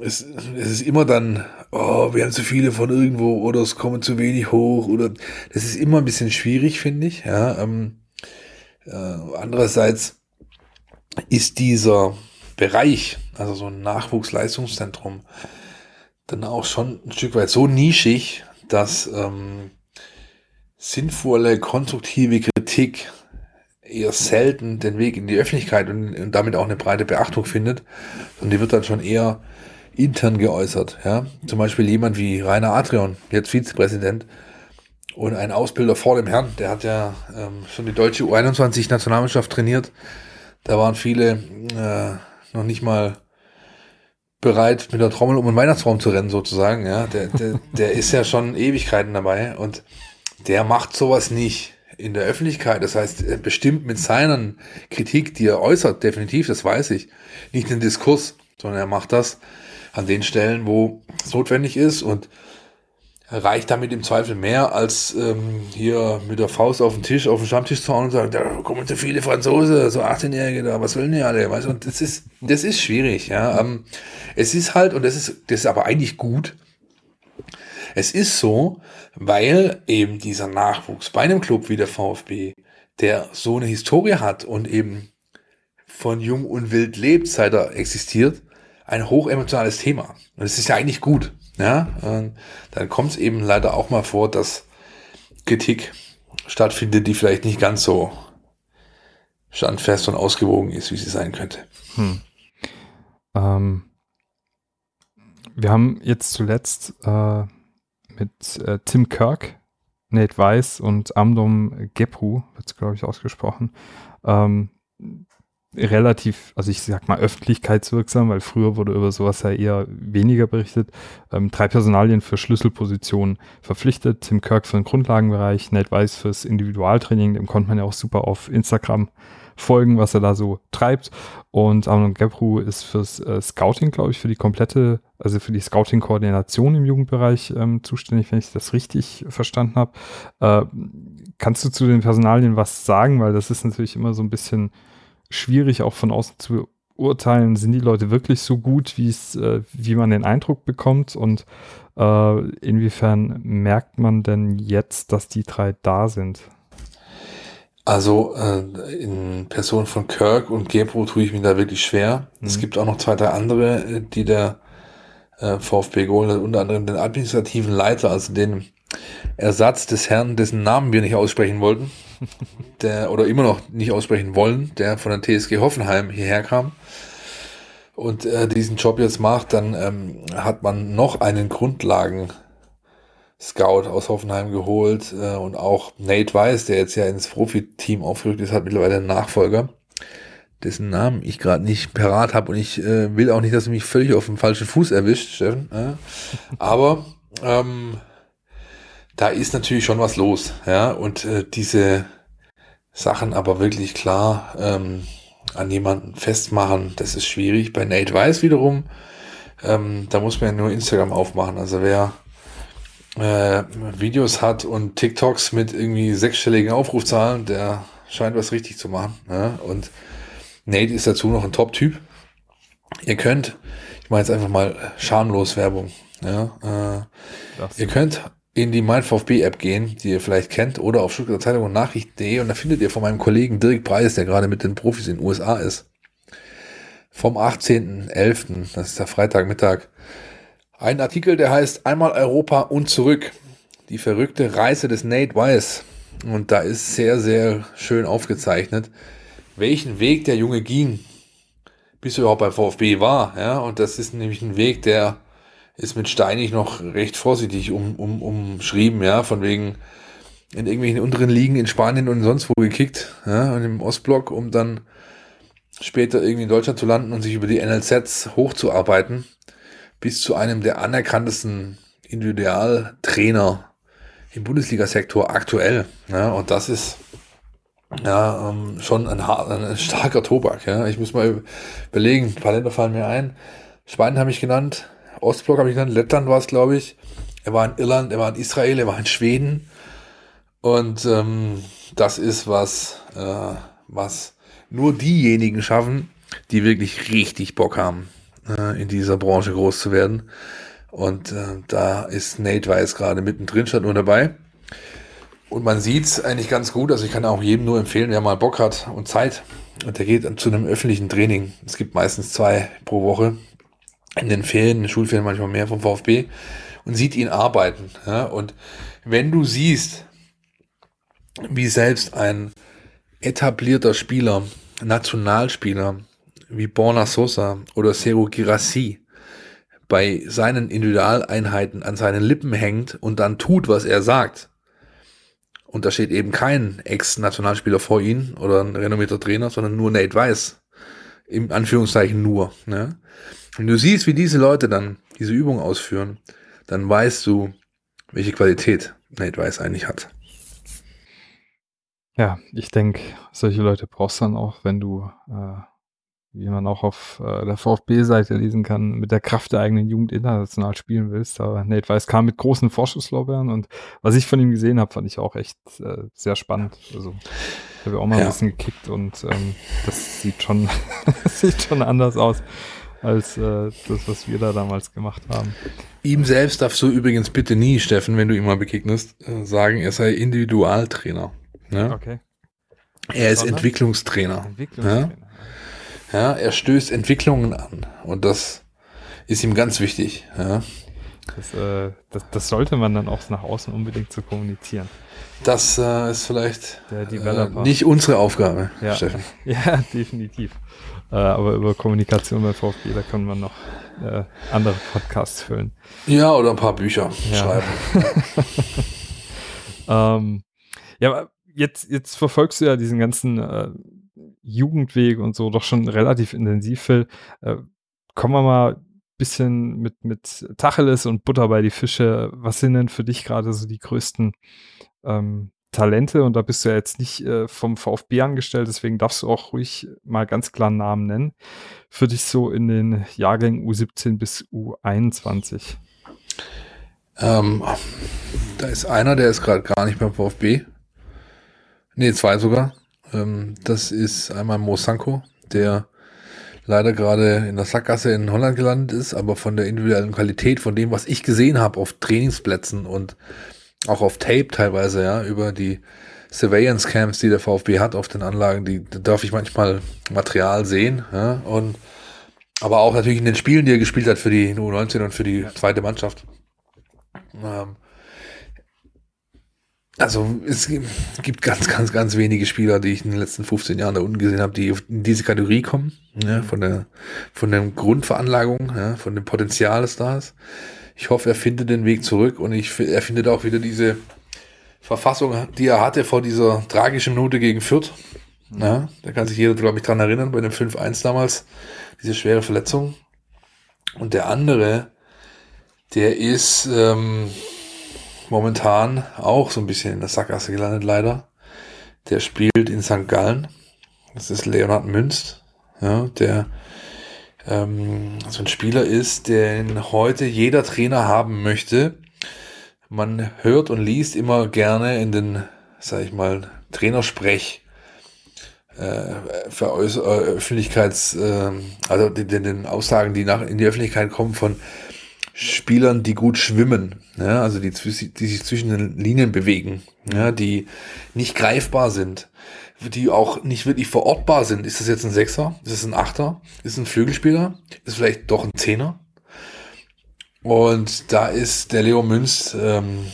es, es ist immer dann, oh, wir haben zu viele von irgendwo oder es kommen zu wenig hoch oder das ist immer ein bisschen schwierig, finde ich. Ja, ähm, äh, andererseits ist dieser Bereich, also so ein Nachwuchsleistungszentrum, dann auch schon ein Stück weit so nischig, dass ähm, sinnvolle, konstruktive Kritik eher selten den Weg in die Öffentlichkeit und, und, damit auch eine breite Beachtung findet. Und die wird dann schon eher intern geäußert. Ja? Zum Beispiel jemand wie Rainer Adrian, jetzt Vizepräsident und ein Ausbilder vor dem Herrn, der hat ja ähm, schon die deutsche U21-Nationalmannschaft trainiert. Da waren viele äh, noch nicht mal bereit, mit der Trommel um den Weihnachtsraum zu rennen, sozusagen. Ja, der, der, der ist ja schon Ewigkeiten dabei und der macht sowas nicht in der Öffentlichkeit. Das heißt, bestimmt mit seiner Kritik, die er äußert, definitiv, das weiß ich, nicht den Diskurs, sondern er macht das an den Stellen, wo es notwendig ist und reicht damit im Zweifel mehr, als ähm, hier mit der Faust auf den Tisch, auf den Stammtisch zu hauen und sagen, da kommen so viele Franzosen, so 18-Jährige da, was wollen die alle? Weißt du? Und das ist, das ist schwierig, ja. Ähm, es ist halt, und das ist, das ist aber eigentlich gut, es ist so, weil eben dieser Nachwuchs bei einem Club wie der VfB, der so eine Historie hat und eben von jung und wild lebt, seit er existiert, ein hochemotionales Thema. Und es ist ja eigentlich gut. Ja, dann kommt es eben leider auch mal vor, dass Kritik stattfindet, die vielleicht nicht ganz so standfest und ausgewogen ist, wie sie sein könnte. Hm. Ähm, wir haben jetzt zuletzt äh, mit äh, Tim Kirk, Nate Weiss und Amdom Gepru, wird es glaube ich ausgesprochen, ähm, relativ, also ich sag mal öffentlichkeitswirksam, weil früher wurde über sowas ja eher weniger berichtet, ähm, drei Personalien für Schlüsselpositionen verpflichtet. Tim Kirk für den Grundlagenbereich, Nate Weiss fürs Individualtraining, dem konnte man ja auch super auf Instagram folgen, was er da so treibt. Und Arnold Gebru ist fürs äh, Scouting, glaube ich, für die komplette, also für die Scouting-Koordination im Jugendbereich ähm, zuständig, wenn ich das richtig verstanden habe. Äh, kannst du zu den Personalien was sagen? Weil das ist natürlich immer so ein bisschen schwierig, auch von außen zu urteilen, sind die Leute wirklich so gut, wie es, äh, wie man den Eindruck bekommt und äh, inwiefern merkt man denn jetzt, dass die drei da sind? Also äh, in Person von Kirk und Gebro tue ich mir da wirklich schwer. Mhm. Es gibt auch noch zwei, drei andere, äh, die der äh, VfB geholt hat, unter anderem den administrativen Leiter, also den Ersatz des Herrn, dessen Namen wir nicht aussprechen wollten, der oder immer noch nicht aussprechen wollen, der von der TSG Hoffenheim hierher kam und äh, diesen Job jetzt macht, dann ähm, hat man noch einen Grundlagen Scout aus Hoffenheim geholt äh, und auch Nate Weiss, der jetzt ja ins Profiteam aufgerückt ist, hat mittlerweile einen Nachfolger, dessen Namen ich gerade nicht parat habe und ich äh, will auch nicht, dass du mich völlig auf dem falschen Fuß erwischt, Steffen. Äh. Aber ähm, da ist natürlich schon was los, ja, und äh, diese Sachen aber wirklich klar ähm, an jemanden festmachen, das ist schwierig. Bei Nate Weiss wiederum, ähm, da muss man ja nur Instagram aufmachen. Also wer äh, Videos hat und TikToks mit irgendwie sechsstelligen Aufrufzahlen, der scheint was richtig zu machen. Ja? Und Nate ist dazu noch ein Top-Typ. Ihr könnt, ich mache jetzt einfach mal schamlos Werbung. Ja? Äh, ihr könnt in die MeinVFB-App gehen, die ihr vielleicht kennt, oder auf Stuttgarter Zeitung und Nachrichten.de und da findet ihr von meinem Kollegen Dirk Preis, der gerade mit den Profis in den USA ist, vom 18.11., das ist der Freitagmittag, ein Artikel, der heißt Einmal Europa und zurück. Die verrückte Reise des Nate Weiss. Und da ist sehr, sehr schön aufgezeichnet, welchen Weg der Junge ging, bis er überhaupt beim VfB war. Ja, und das ist nämlich ein Weg, der ist mit Steinig noch recht vorsichtig um, um, umschrieben, ja, von wegen in irgendwelchen unteren Ligen in Spanien und sonst wo gekickt, ja, und im Ostblock, um dann später irgendwie in Deutschland zu landen und sich über die NLZs hochzuarbeiten bis zu einem der anerkanntesten Individualtrainer im Bundesliga-Sektor aktuell. Ja, und das ist ja ähm, schon ein, ein, starker Tobak. Ja. Ich muss mal überlegen, ein paar Länder fallen mir ein. Spanien habe ich genannt, Ostblock habe ich genannt, Lettland war es, glaube ich. Er war in Irland, er war in Israel, er war in Schweden. Und ähm, das ist was, äh, was nur diejenigen schaffen, die wirklich richtig Bock haben äh, in dieser Branche groß zu werden. Und äh, da ist Nate Weiss gerade mittendrin, statt nur dabei. Und man sieht es eigentlich ganz gut. Also ich kann auch jedem nur empfehlen, der mal Bock hat und Zeit. Und der geht zu einem öffentlichen Training. Es gibt meistens zwei pro Woche. In den Ferien, in den Schulferien manchmal mehr vom VfB. Und sieht ihn arbeiten. Ja? Und wenn du siehst, wie selbst ein etablierter Spieler, Nationalspieler, wie Borna Sosa oder Seru Girassi bei seinen Individualeinheiten an seinen Lippen hängt und dann tut, was er sagt. Und da steht eben kein Ex-Nationalspieler vor ihm oder ein renommierter Trainer, sondern nur Nate Weiss. Im Anführungszeichen nur. Ne? Wenn du siehst, wie diese Leute dann diese Übung ausführen, dann weißt du, welche Qualität Nate Weiss eigentlich hat. Ja, ich denke, solche Leute brauchst du dann auch, wenn du äh, wie man auch auf äh, der VfB-Seite lesen kann, mit der Kraft der eigenen Jugend international spielen willst. Aber Nate Weiss kam mit großen Vorschusslorbeeren und was ich von ihm gesehen habe, fand ich auch echt äh, sehr spannend. Also ich habe auch mal ja. ein bisschen gekickt und ähm, das sieht schon, *laughs* sieht schon anders aus als äh, das, was wir da damals gemacht haben. Ihm selbst darfst du übrigens bitte nie, Steffen, wenn du ihm mal begegnest, äh, sagen, er sei Individualtrainer. Ne? Okay. Er ist Entwicklungstrainer. Entwicklungstrainer. Ja? Ja, er stößt Entwicklungen an und das ist ihm ganz wichtig. Ja. Das, äh, das, das, sollte man dann auch nach außen unbedingt zu so kommunizieren. Das äh, ist vielleicht äh, nicht unsere Aufgabe, ja. Steffen. *laughs* Ja, definitiv. Äh, aber über Kommunikation bei VfB, da kann man noch äh, andere Podcasts füllen. Ja, oder ein paar Bücher ja. schreiben. *laughs* ähm, ja, jetzt, jetzt verfolgst du ja diesen ganzen äh, Jugendweg und so doch schon relativ intensiv, Phil. Äh, kommen wir mal ein bisschen mit, mit Tacheles und Butter bei die Fische. Was sind denn für dich gerade so die größten ähm, Talente? Und da bist du ja jetzt nicht äh, vom VfB angestellt, deswegen darfst du auch ruhig mal ganz klar Namen nennen. Für dich so in den Jahrgängen U17 bis U21. Ähm, da ist einer, der ist gerade gar nicht beim VfB. Nee, zwei sogar. Ähm, das ist einmal Mo Sanko, der leider gerade in der Sackgasse in Holland gelandet ist, aber von der individuellen Qualität, von dem, was ich gesehen habe auf Trainingsplätzen und auch auf Tape teilweise, ja, über die Surveillance Camps, die der VfB hat auf den Anlagen, die da darf ich manchmal Material sehen, ja, und aber auch natürlich in den Spielen, die er gespielt hat für die U19 und für die zweite Mannschaft. Ähm, also es gibt ganz, ganz, ganz wenige Spieler, die ich in den letzten 15 Jahren da unten gesehen habe, die in diese Kategorie kommen, ja, von der von der Grundveranlagung, ja, von dem Potenzial des Stars. Ich hoffe, er findet den Weg zurück und ich, er findet auch wieder diese Verfassung, die er hatte vor dieser tragischen Minute gegen Fürth. Ja, da kann sich jeder, glaube ich, dran erinnern, bei dem 5-1 damals, diese schwere Verletzung. Und der andere, der ist, ähm, momentan auch so ein bisschen in der Sackgasse gelandet, leider. Der spielt in St. Gallen. Das ist Leonhard Münst, ja, der ähm, so ein Spieler ist, den heute jeder Trainer haben möchte. Man hört und liest immer gerne in den, sag ich mal, Trainersprech äh, für äh, Öffentlichkeits, äh, also den, den Aussagen, die nach in die Öffentlichkeit kommen von Spielern, die gut schwimmen, ja, also die, die sich zwischen den Linien bewegen, ja, die nicht greifbar sind, die auch nicht wirklich verortbar sind. Ist das jetzt ein Sechser? Ist das ein Achter? Ist es ein Flügelspieler? Ist vielleicht doch ein Zehner? Und da ist der Leo Münz ähm,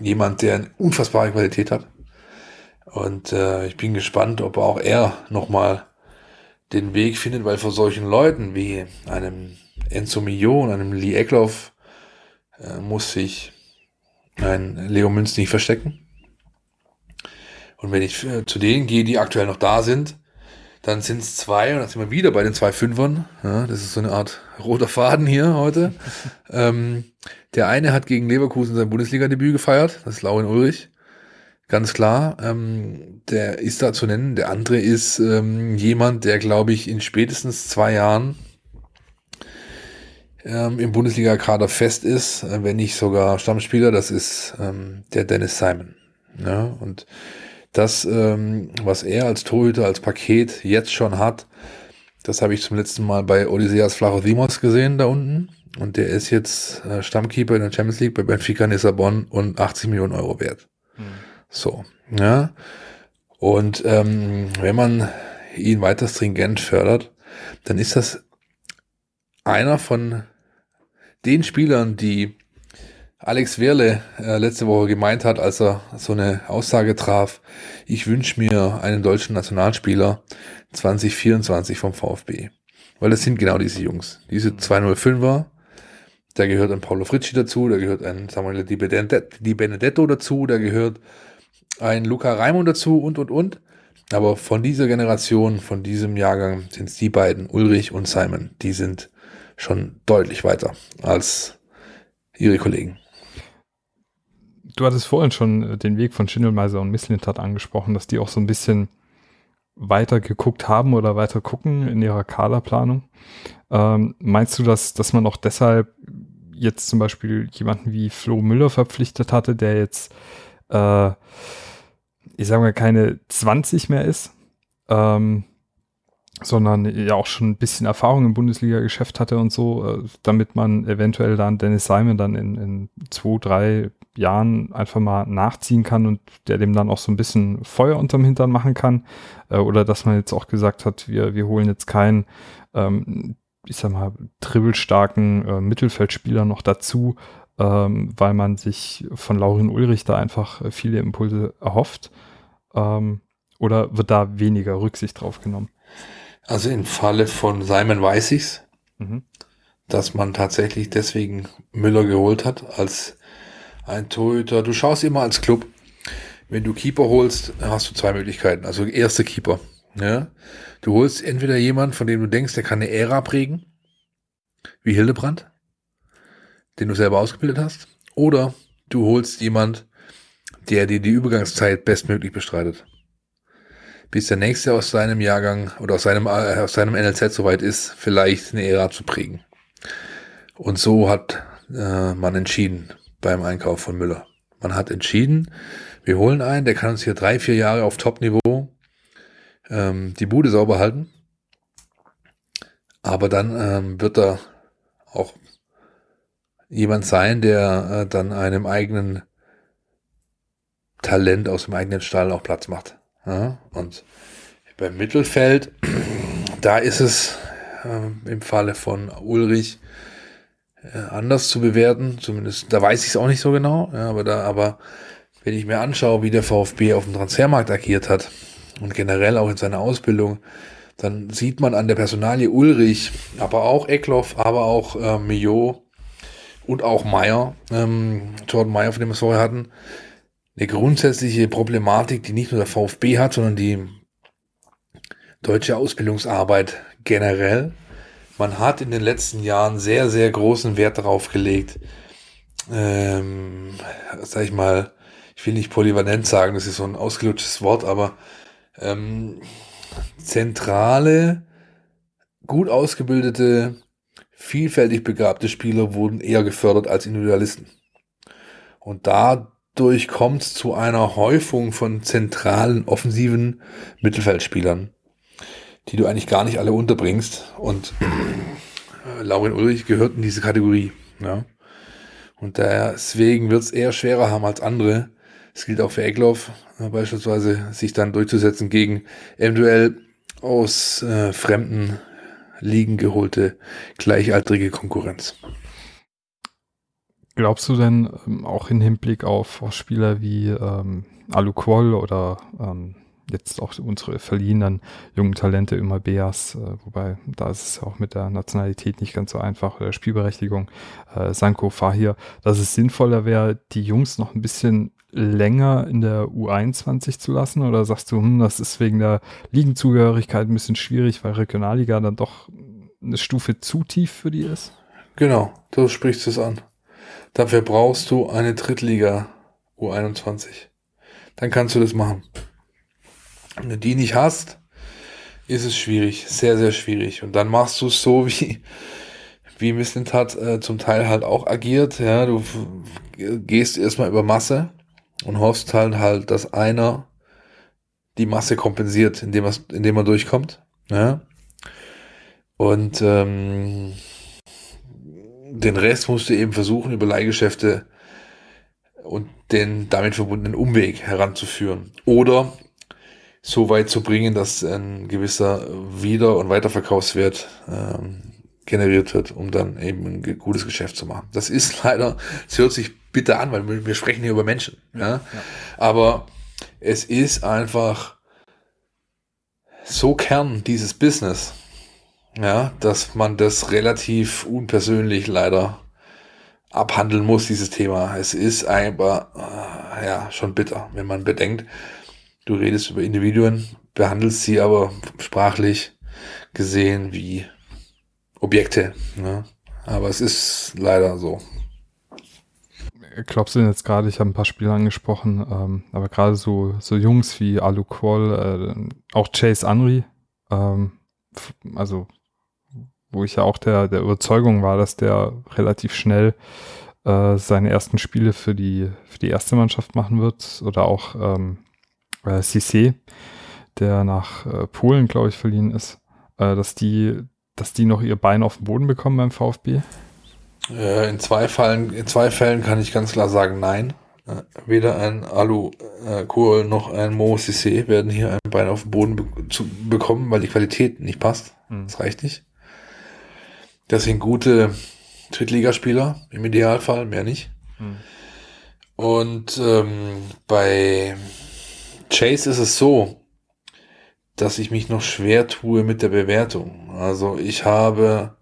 jemand, der eine unfassbare Qualität hat. Und äh, ich bin gespannt, ob auch er nochmal den Weg findet, weil vor solchen Leuten wie einem Enzo Mio und einem Lee Eckloff äh, muss sich ein Leo Münz nicht verstecken. Und wenn ich äh, zu denen gehe, die aktuell noch da sind, dann sind es zwei und dann sind wir wieder bei den zwei Fünfern. Ja, das ist so eine Art roter Faden hier heute. *laughs* ähm, der eine hat gegen Leverkusen sein Bundesliga-Debüt gefeiert, das ist Lauren Ulrich. Ganz klar, ähm, der ist da zu nennen. Der andere ist ähm, jemand, der, glaube ich, in spätestens zwei Jahren ähm, im Bundesliga-Kader fest ist, äh, wenn nicht sogar Stammspieler, das ist ähm, der Dennis Simon. Ja, und das, ähm, was er als Torhüter, als Paket jetzt schon hat, das habe ich zum letzten Mal bei Odysseas Flachodimos gesehen da unten. Und der ist jetzt äh, Stammkeeper in der Champions League bei Benfica Lissabon und 80 Millionen Euro wert. Mhm. So, ja. Und ähm, wenn man ihn weiter stringent fördert, dann ist das einer von den Spielern, die Alex Werle äh, letzte Woche gemeint hat, als er so eine Aussage traf, ich wünsche mir einen deutschen Nationalspieler 2024 vom VfB. Weil das sind genau diese Jungs. Diese 205er, da gehört ein Paulo Fritschi dazu, da gehört ein Samuel Di Benedetto dazu, da gehört ein Luca Raimund dazu und, und, und. Aber von dieser Generation, von diesem Jahrgang sind es die beiden, Ulrich und Simon, die sind schon deutlich weiter als ihre Kollegen. Du hattest vorhin schon äh, den Weg von Schindelmeiser und Misslintat angesprochen, dass die auch so ein bisschen weiter geguckt haben oder weiter gucken in ihrer Kaderplanung. Ähm, meinst du, dass, dass man auch deshalb jetzt zum Beispiel jemanden wie Flo Müller verpflichtet hatte, der jetzt, äh, ich sage mal, keine 20 mehr ist, ähm, sondern ja auch schon ein bisschen Erfahrung im Bundesliga-Geschäft hatte und so, äh, damit man eventuell dann Dennis Simon dann in, in zwei, drei Jahren einfach mal nachziehen kann und der dem dann auch so ein bisschen Feuer unterm Hintern machen kann. Äh, oder dass man jetzt auch gesagt hat, wir, wir holen jetzt keinen, ähm, ich sag mal, dribbelstarken äh, Mittelfeldspieler noch dazu, ähm, weil man sich von Laurin Ulrich da einfach äh, viele Impulse erhofft? Ähm, oder wird da weniger Rücksicht drauf genommen? Also im Falle von Simon weiß ich's, mhm. dass man tatsächlich deswegen Müller geholt hat als ein Torhüter. Du schaust immer als Club, wenn du Keeper holst, hast du zwei Möglichkeiten. Also erste Keeper. Ja? Du holst entweder jemand, von dem du denkst, der kann eine Ära prägen, wie Hildebrand, den du selber ausgebildet hast, oder du holst jemand, der dir die Übergangszeit bestmöglich bestreitet. Bis der nächste aus seinem Jahrgang oder aus seinem, äh, aus seinem NLZ soweit ist, vielleicht eine Ära zu prägen. Und so hat äh, man entschieden beim Einkauf von Müller. Man hat entschieden, wir holen einen, der kann uns hier drei, vier Jahre auf Top-Niveau ähm, die Bude sauber halten. Aber dann ähm, wird er auch jemand sein, der äh, dann einem eigenen Talent aus dem eigenen Stall auch Platz macht. Ja? Und beim Mittelfeld, *clears throat* da ist es äh, im Falle von Ulrich äh, anders zu bewerten. Zumindest, da weiß ich es auch nicht so genau. Ja, aber da, aber wenn ich mir anschaue, wie der VfB auf dem Transfermarkt agiert hat und generell auch in seiner Ausbildung, dann sieht man an der Personalie Ulrich, aber auch Eckloff, aber auch äh, Mio und auch Meier, ähm, Jordan Meier, von dem wir es vorher hatten, eine grundsätzliche Problematik, die nicht nur der VfB hat, sondern die deutsche Ausbildungsarbeit generell. Man hat in den letzten Jahren sehr, sehr großen Wert darauf gelegt, ähm, sag ich mal, ich will nicht polyvalent sagen, das ist so ein ausgelutschtes Wort, aber ähm, zentrale, gut ausgebildete, vielfältig begabte Spieler wurden eher gefördert als Individualisten. Und dadurch kommt es zu einer Häufung von zentralen, offensiven Mittelfeldspielern, die du eigentlich gar nicht alle unterbringst. Und äh, Laurin Ulrich gehört in diese Kategorie. Ja. Und deswegen wird es eher schwerer haben als andere, es gilt auch für Egloff äh, beispielsweise, sich dann durchzusetzen gegen eventuell aus äh, fremden Ligen geholte gleichaltrige Konkurrenz. Glaubst du denn ähm, auch im Hinblick auf, auf Spieler wie ähm, Alu Quoll oder ähm, jetzt auch unsere verliehenen jungen Talente immer Beas, äh, wobei da ist es auch mit der Nationalität nicht ganz so einfach, oder Spielberechtigung, äh, Sanko Fahir, dass es sinnvoller wäre, die Jungs noch ein bisschen länger in der U21 zu lassen? Oder sagst du, hm, das ist wegen der Ligenzugehörigkeit ein bisschen schwierig, weil Regionalliga dann doch eine Stufe zu tief für die ist? Genau, du sprichst es an. Dafür brauchst du eine Drittliga U21. Dann kannst du das machen. Wenn du die nicht hast, ist es schwierig, sehr, sehr schwierig. Und dann machst du es so, *laughs* wie, wie Misslintat äh, zum Teil halt auch agiert. Ja, du gehst erstmal über Masse und hoffst halt halt, dass einer die Masse kompensiert, indem, indem er durchkommt. Ja? Und ähm, den Rest musst du eben versuchen, über Leihgeschäfte und den damit verbundenen Umweg heranzuführen. Oder so weit zu bringen, dass ein gewisser Wieder- und Weiterverkaufswert ähm, generiert wird, um dann eben ein gutes Geschäft zu machen. Das ist *laughs* leider, es hört sich bitter an, weil wir, wir sprechen hier über Menschen. Ja? ja? Aber es ist einfach so Kern dieses Business, ja, dass man das relativ unpersönlich leider abhandeln muss, dieses Thema. Es ist einfach, äh, ja, schon bitter, wenn man bedenkt, du redest über Individuen, behandelst sie aber sprachlich gesehen wie Objekte. Ne? Aber es ist leider so. Glaubst du denn jetzt gerade, ich habe ein paar Spiele angesprochen, ähm, aber gerade so, so Jungs wie Alu Qual, äh, auch Chase Henry, ähm, also wo ich ja auch der, der Überzeugung war, dass der relativ schnell äh, seine ersten Spiele für die, für die erste Mannschaft machen wird. Oder auch ähm, äh, Cissé, der nach äh, Polen, glaube ich, verliehen ist, äh, dass die dass die noch ihr Bein auf den Boden bekommen beim VfB? Äh, in, zwei Fällen, in zwei Fällen kann ich ganz klar sagen, nein. Äh, weder ein Alu äh, Kohl noch ein Mo Sissé werden hier ein Bein auf den Boden be zu bekommen, weil die Qualität nicht passt. Mhm. Das reicht nicht. Das sind gute Drittligaspieler im Idealfall, mehr nicht. Hm. Und ähm, bei Chase ist es so, dass ich mich noch schwer tue mit der Bewertung. Also ich habe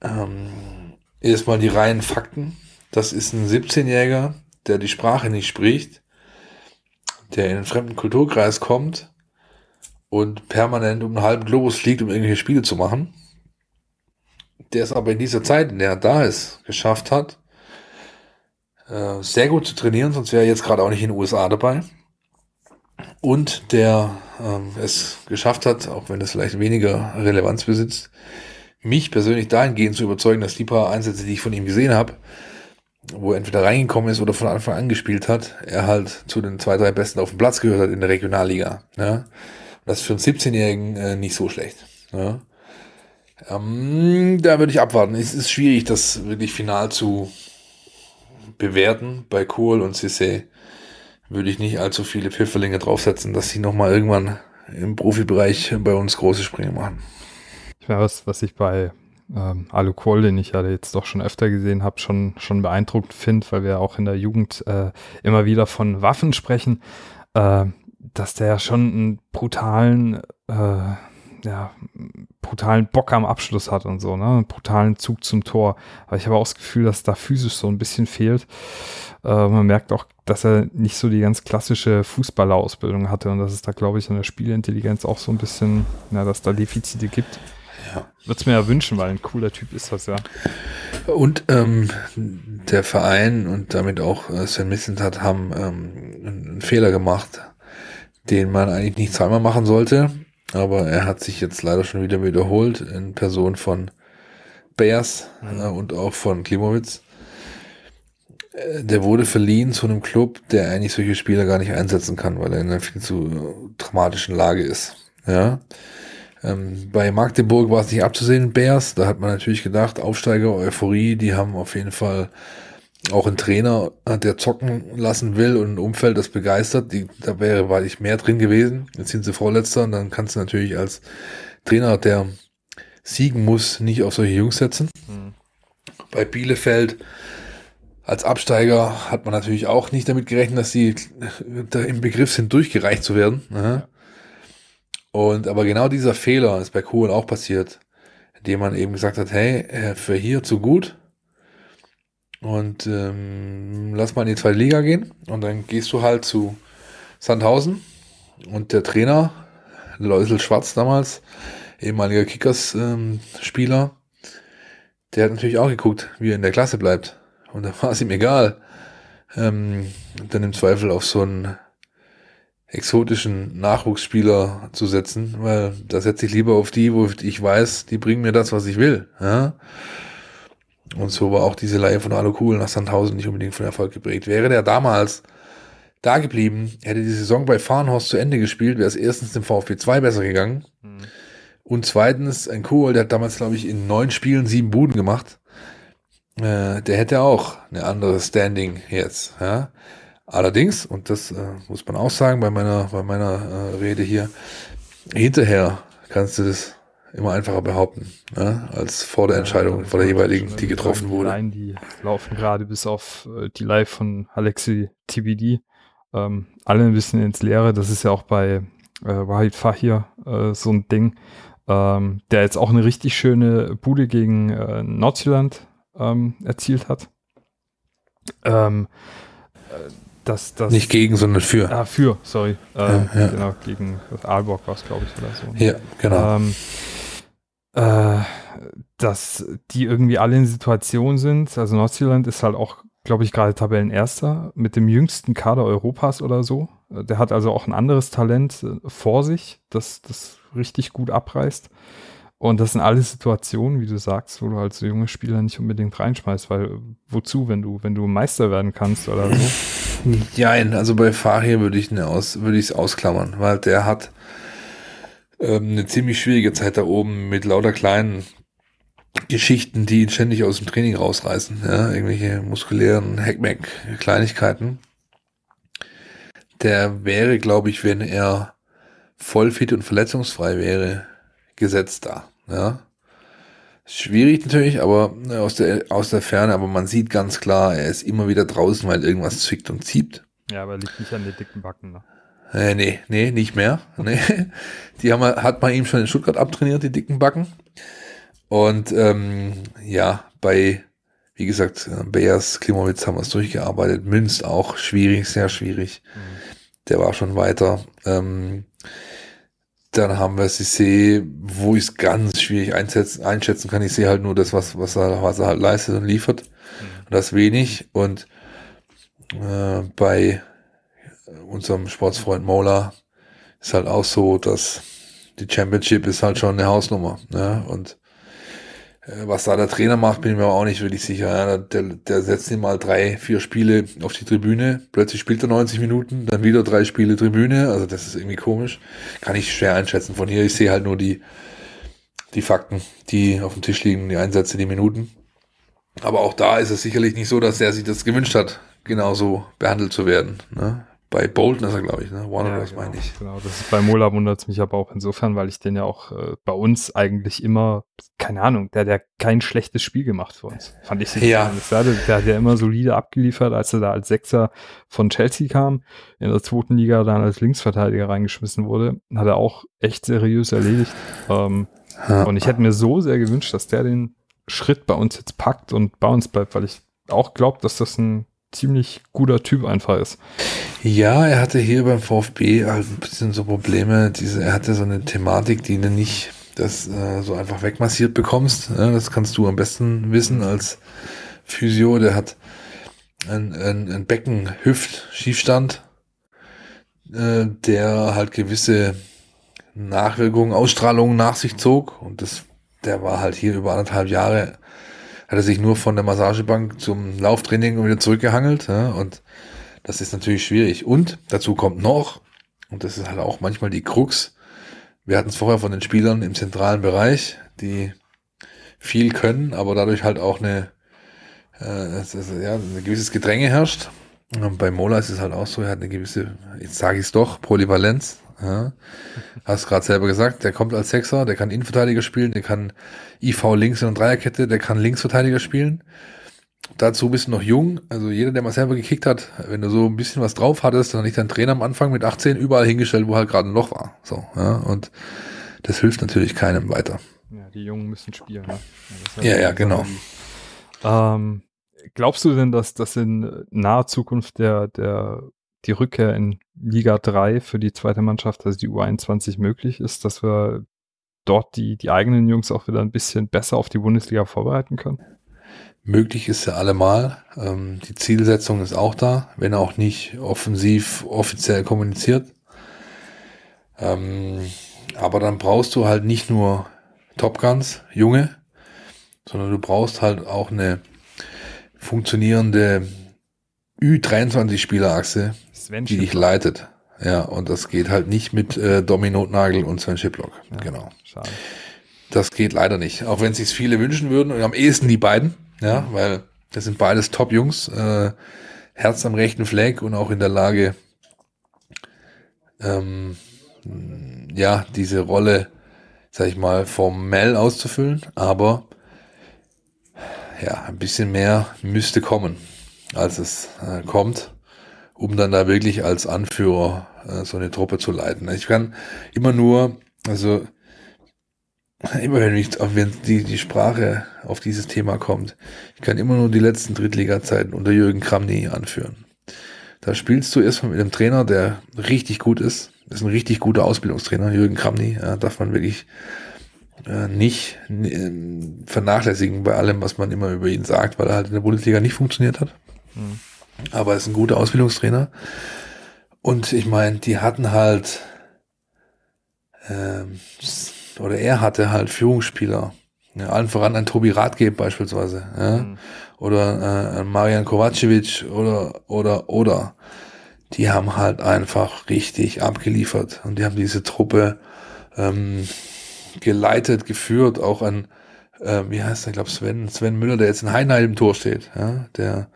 ähm, erstmal die reinen Fakten. Das ist ein 17-Jähriger, der die Sprache nicht spricht, der in einen fremden Kulturkreis kommt und permanent um einen halben Globus fliegt, um irgendwelche Spiele zu machen. Der es aber in dieser Zeit, in der er da ist, geschafft hat, äh, sehr gut zu trainieren, sonst wäre er jetzt gerade auch nicht in den USA dabei. Und der ähm, es geschafft hat, auch wenn es vielleicht weniger Relevanz besitzt, mich persönlich dahingehend zu überzeugen, dass die paar Einsätze, die ich von ihm gesehen habe, wo er entweder reingekommen ist oder von Anfang an gespielt hat, er halt zu den zwei, drei Besten auf dem Platz gehört hat in der Regionalliga. Ja? Das ist für einen 17-Jährigen äh, nicht so schlecht. Ja? Ähm, da würde ich abwarten. Es ist schwierig, das wirklich final zu bewerten. Bei Kohl und CC würde ich nicht allzu viele Pfifferlinge draufsetzen, dass sie nochmal irgendwann im Profibereich bei uns große Sprünge machen. Ich meine, was, was ich bei ähm, Alu Kohl, den ich ja jetzt doch schon öfter gesehen habe, schon, schon beeindruckt finde, weil wir auch in der Jugend äh, immer wieder von Waffen sprechen, äh, dass der ja schon einen brutalen, äh, ja, brutalen Bock am Abschluss hat und so, ne? Einen brutalen Zug zum Tor. Aber ich habe auch das Gefühl, dass da physisch so ein bisschen fehlt. Äh, man merkt auch, dass er nicht so die ganz klassische Fußballerausbildung hatte und dass es da, glaube ich, an der Spielintelligenz auch so ein bisschen, na, dass da Defizite gibt. Ja. Würde es mir ja wünschen, weil ein cooler Typ ist das ja. Und ähm, der Verein und damit auch äh, Sven Missentat haben ähm, einen Fehler gemacht, den man eigentlich nicht zweimal machen sollte. Aber er hat sich jetzt leider schon wieder wiederholt in Person von Bears mhm. äh, und auch von Klimowitz. Äh, der wurde verliehen zu einem Club, der eigentlich solche Spieler gar nicht einsetzen kann, weil er in einer viel zu dramatischen Lage ist. Ja. Ähm, bei Magdeburg war es nicht abzusehen, Bears. Da hat man natürlich gedacht, Aufsteiger, Euphorie, die haben auf jeden Fall auch einen Trainer, der zocken lassen will und ein Umfeld, das begeistert. Die, da wäre, war ich mehr drin gewesen. Jetzt sind sie Vorletzter und dann kannst du natürlich als Trainer, der siegen muss, nicht auf solche Jungs setzen. Mhm. Bei Bielefeld als Absteiger hat man natürlich auch nicht damit gerechnet, dass sie da im Begriff sind, durchgereicht zu werden. Ja. Und aber genau dieser Fehler ist bei Kuhn auch passiert, indem man eben gesagt hat, hey, äh, für hier zu gut und ähm, lass mal in die zweite Liga gehen und dann gehst du halt zu Sandhausen und der Trainer, Läusel Schwarz damals, ehemaliger Kickers-Spieler, ähm, der hat natürlich auch geguckt, wie er in der Klasse bleibt. Und da *laughs* war es ihm egal, ähm, dann im Zweifel auf so einen exotischen Nachwuchsspieler zu setzen, weil da setze ich lieber auf die, wo ich weiß, die bringen mir das, was ich will. Ja? Und so war auch diese Leihe von Alu Kuhl nach Sandhausen nicht unbedingt von Erfolg geprägt. Wäre der damals da geblieben, hätte die Saison bei Farnhorst zu Ende gespielt, wäre es erstens dem VfB 2 besser gegangen. Mhm. Und zweitens, ein Kuhl, der hat damals, glaube ich, in neun Spielen sieben Buden gemacht. Äh, der hätte auch eine andere Standing jetzt. Ja? Allerdings, und das äh, muss man auch sagen bei meiner, bei meiner äh, Rede hier, hinterher kannst du das immer einfacher behaupten, ne? als vor der Entscheidung, ja, vor der jeweiligen, die getroffen wurde. Nein, die laufen gerade bis auf äh, die Live von Alexi TBD ähm, alle ein bisschen ins Leere. Das ist ja auch bei äh, Wahid Fahir äh, so ein Ding, ähm, der jetzt auch eine richtig schöne Bude gegen äh, Nordjylland ähm, erzielt hat. Ähm, äh, dass das nicht gegen, sondern für. Ah, für, sorry. Ähm, ja, ja. Genau, gegen Aalborg war es, glaube ich, oder so. Ja, genau. Ähm, äh, dass die irgendwie alle in Situation sind. Also Nordzealand ist halt auch, glaube ich, gerade Tabellenerster mit dem jüngsten Kader Europas oder so. Der hat also auch ein anderes Talent äh, vor sich, das das richtig gut abreißt. Und das sind alles Situationen, wie du sagst, wo du als junge Spieler nicht unbedingt reinschmeißt, weil wozu, wenn du, wenn du Meister werden kannst oder so? Ja, also bei Fahir würde ich es aus, ausklammern, weil der hat ähm, eine ziemlich schwierige Zeit da oben mit lauter kleinen Geschichten, die ihn ständig aus dem Training rausreißen, ja, irgendwelche muskulären Hackmack-Kleinigkeiten. Der wäre, glaube ich, wenn er voll fit und verletzungsfrei wäre, gesetzt da. Ja. Schwierig natürlich, aber äh, aus der, aus der Ferne, aber man sieht ganz klar, er ist immer wieder draußen, weil irgendwas zwickt und zieht. Ja, aber er liegt nicht an den dicken Backen. Ne? Äh, nee, nee, nicht mehr. *laughs* Nee. Die haben, hat man ihm schon in Stuttgart abtrainiert, die dicken Backen. Und ähm, ja, bei, wie gesagt, Bears, Klimowitz haben wir es durchgearbeitet. Münz auch schwierig, sehr schwierig. Mhm. Der war schon weiter. Ähm, dann haben wir Cissé, wo ich es ganz schwierig einschätzen, einschätzen kann. Ich sehe halt nur das, was, was, er, was er halt leistet und liefert. Mhm. Und das wenig. Und äh, bei unserem Sportsfreund Mola ist halt auch so, dass die Championship ist halt schon eine Hausnummer. Ne? Und äh, was da der Trainer macht, bin ich mir auch nicht wirklich sicher. Ja, der, der setzt ihm mal drei, vier Spiele auf die Tribüne, plötzlich spielt er 90 Minuten, dann wieder drei Spiele Tribüne. Also das ist irgendwie komisch. Kann ich schwer einschätzen von hier. Ich sehe halt nur die, die Fakten, die auf dem Tisch liegen, die Einsätze, die Minuten. Aber auch da ist es sicherlich nicht so, dass er sich das gewünscht hat, genauso behandelt zu werden. Ne? Bei Bolton ist er, glaube ich, ne? Warner ja, Bros. Genau, meine ich. Genau, das ist bei Mola wundert es mich aber auch insofern, weil ich den ja auch äh, bei uns eigentlich immer, keine Ahnung, der hat ja kein schlechtes Spiel gemacht für uns. Fand ich ja. Der, der hat ja immer solide abgeliefert, als er da als Sechser von Chelsea kam, in der zweiten Liga dann als Linksverteidiger reingeschmissen wurde, hat er auch echt seriös erledigt. Ähm. Und ich hätte mir so sehr gewünscht, dass der den Schritt bei uns jetzt packt und bei uns bleibt, weil ich auch glaube, dass das ein ziemlich guter Typ einfach ist. Ja, er hatte hier beim VfB halt ein bisschen so Probleme. Diese, er hatte so eine Thematik, die du nicht das äh, so einfach wegmassiert bekommst. Ja, das kannst du am besten wissen als Physio. Der hat ein, ein, ein Becken-Hüft-Schiefstand, äh, der halt gewisse Nachwirkungen, Ausstrahlungen nach sich zog. Und das, der war halt hier über anderthalb Jahre hat er sich nur von der Massagebank zum Lauftraining und wieder zurückgehangelt. Ja, und das ist natürlich schwierig. Und dazu kommt noch, und das ist halt auch manchmal die Krux, wir hatten es vorher von den Spielern im zentralen Bereich, die viel können, aber dadurch halt auch eine, äh, ist, ja, ein gewisses Gedränge herrscht. Und bei Mola ist es halt auch so, er hat eine gewisse, jetzt sage ich es doch, Polyvalenz. Ja. Hast gerade selber gesagt, der kommt als Sechser, der kann Innenverteidiger spielen, der kann IV links in der Dreierkette, der kann Linksverteidiger spielen. Dazu bist du noch jung, also jeder, der mal selber gekickt hat, wenn du so ein bisschen was drauf hattest, dann hat dich dein Trainer am Anfang mit 18 überall hingestellt, wo halt gerade ein Loch war. So, ja, und das hilft natürlich keinem weiter. Ja, die Jungen müssen spielen. Ne? Ja, ja, ja genau. Ähm, glaubst du denn, dass das in naher Zukunft der, der die Rückkehr in Liga 3 für die zweite Mannschaft, also die U21 möglich ist, dass wir dort die, die eigenen Jungs auch wieder ein bisschen besser auf die Bundesliga vorbereiten können? Möglich ist ja allemal. Ähm, die Zielsetzung ist auch da, wenn auch nicht offensiv offiziell kommuniziert. Ähm, aber dann brauchst du halt nicht nur Top Guns, Junge, sondern du brauchst halt auch eine funktionierende Ü23-Spielerachse, Sven die dich leitet. Ja, und das geht halt nicht mit äh, Domino Nagel und Sven Schiplock. Ja, genau. Schade. Das geht leider nicht. Auch wenn es sich viele wünschen würden und am ehesten die beiden, ja, weil das sind beides Top-Jungs, äh, Herz am rechten Fleck und auch in der Lage, ähm, ja, diese Rolle, sag ich mal, formell auszufüllen, aber ja, ein bisschen mehr müsste kommen als es äh, kommt, um dann da wirklich als Anführer äh, so eine Truppe zu leiten. Ich kann immer nur, also immer wenn, ich, wenn die, die Sprache auf dieses Thema kommt, ich kann immer nur die letzten Drittliga-Zeiten unter Jürgen Kramny anführen. Da spielst du erstmal mit einem Trainer, der richtig gut ist. Das ist ein richtig guter Ausbildungstrainer, Jürgen Kramny. Ja, darf man wirklich äh, nicht äh, vernachlässigen bei allem, was man immer über ihn sagt, weil er halt in der Bundesliga nicht funktioniert hat. Mhm. Aber er ist ein guter Ausbildungstrainer. Und ich meine, die hatten halt, ähm, oder er hatte halt Führungsspieler. Ja, allen voran ein Tobi Radgeb beispielsweise. Ja? Mhm. Oder äh, Marian Kovacevic oder, oder, oder. Die haben halt einfach richtig abgeliefert. Und die haben diese Truppe ähm, geleitet, geführt, auch an, äh, wie heißt der, ich glaube Sven, Sven Müller, der jetzt in Heinheim im Tor steht, ja, der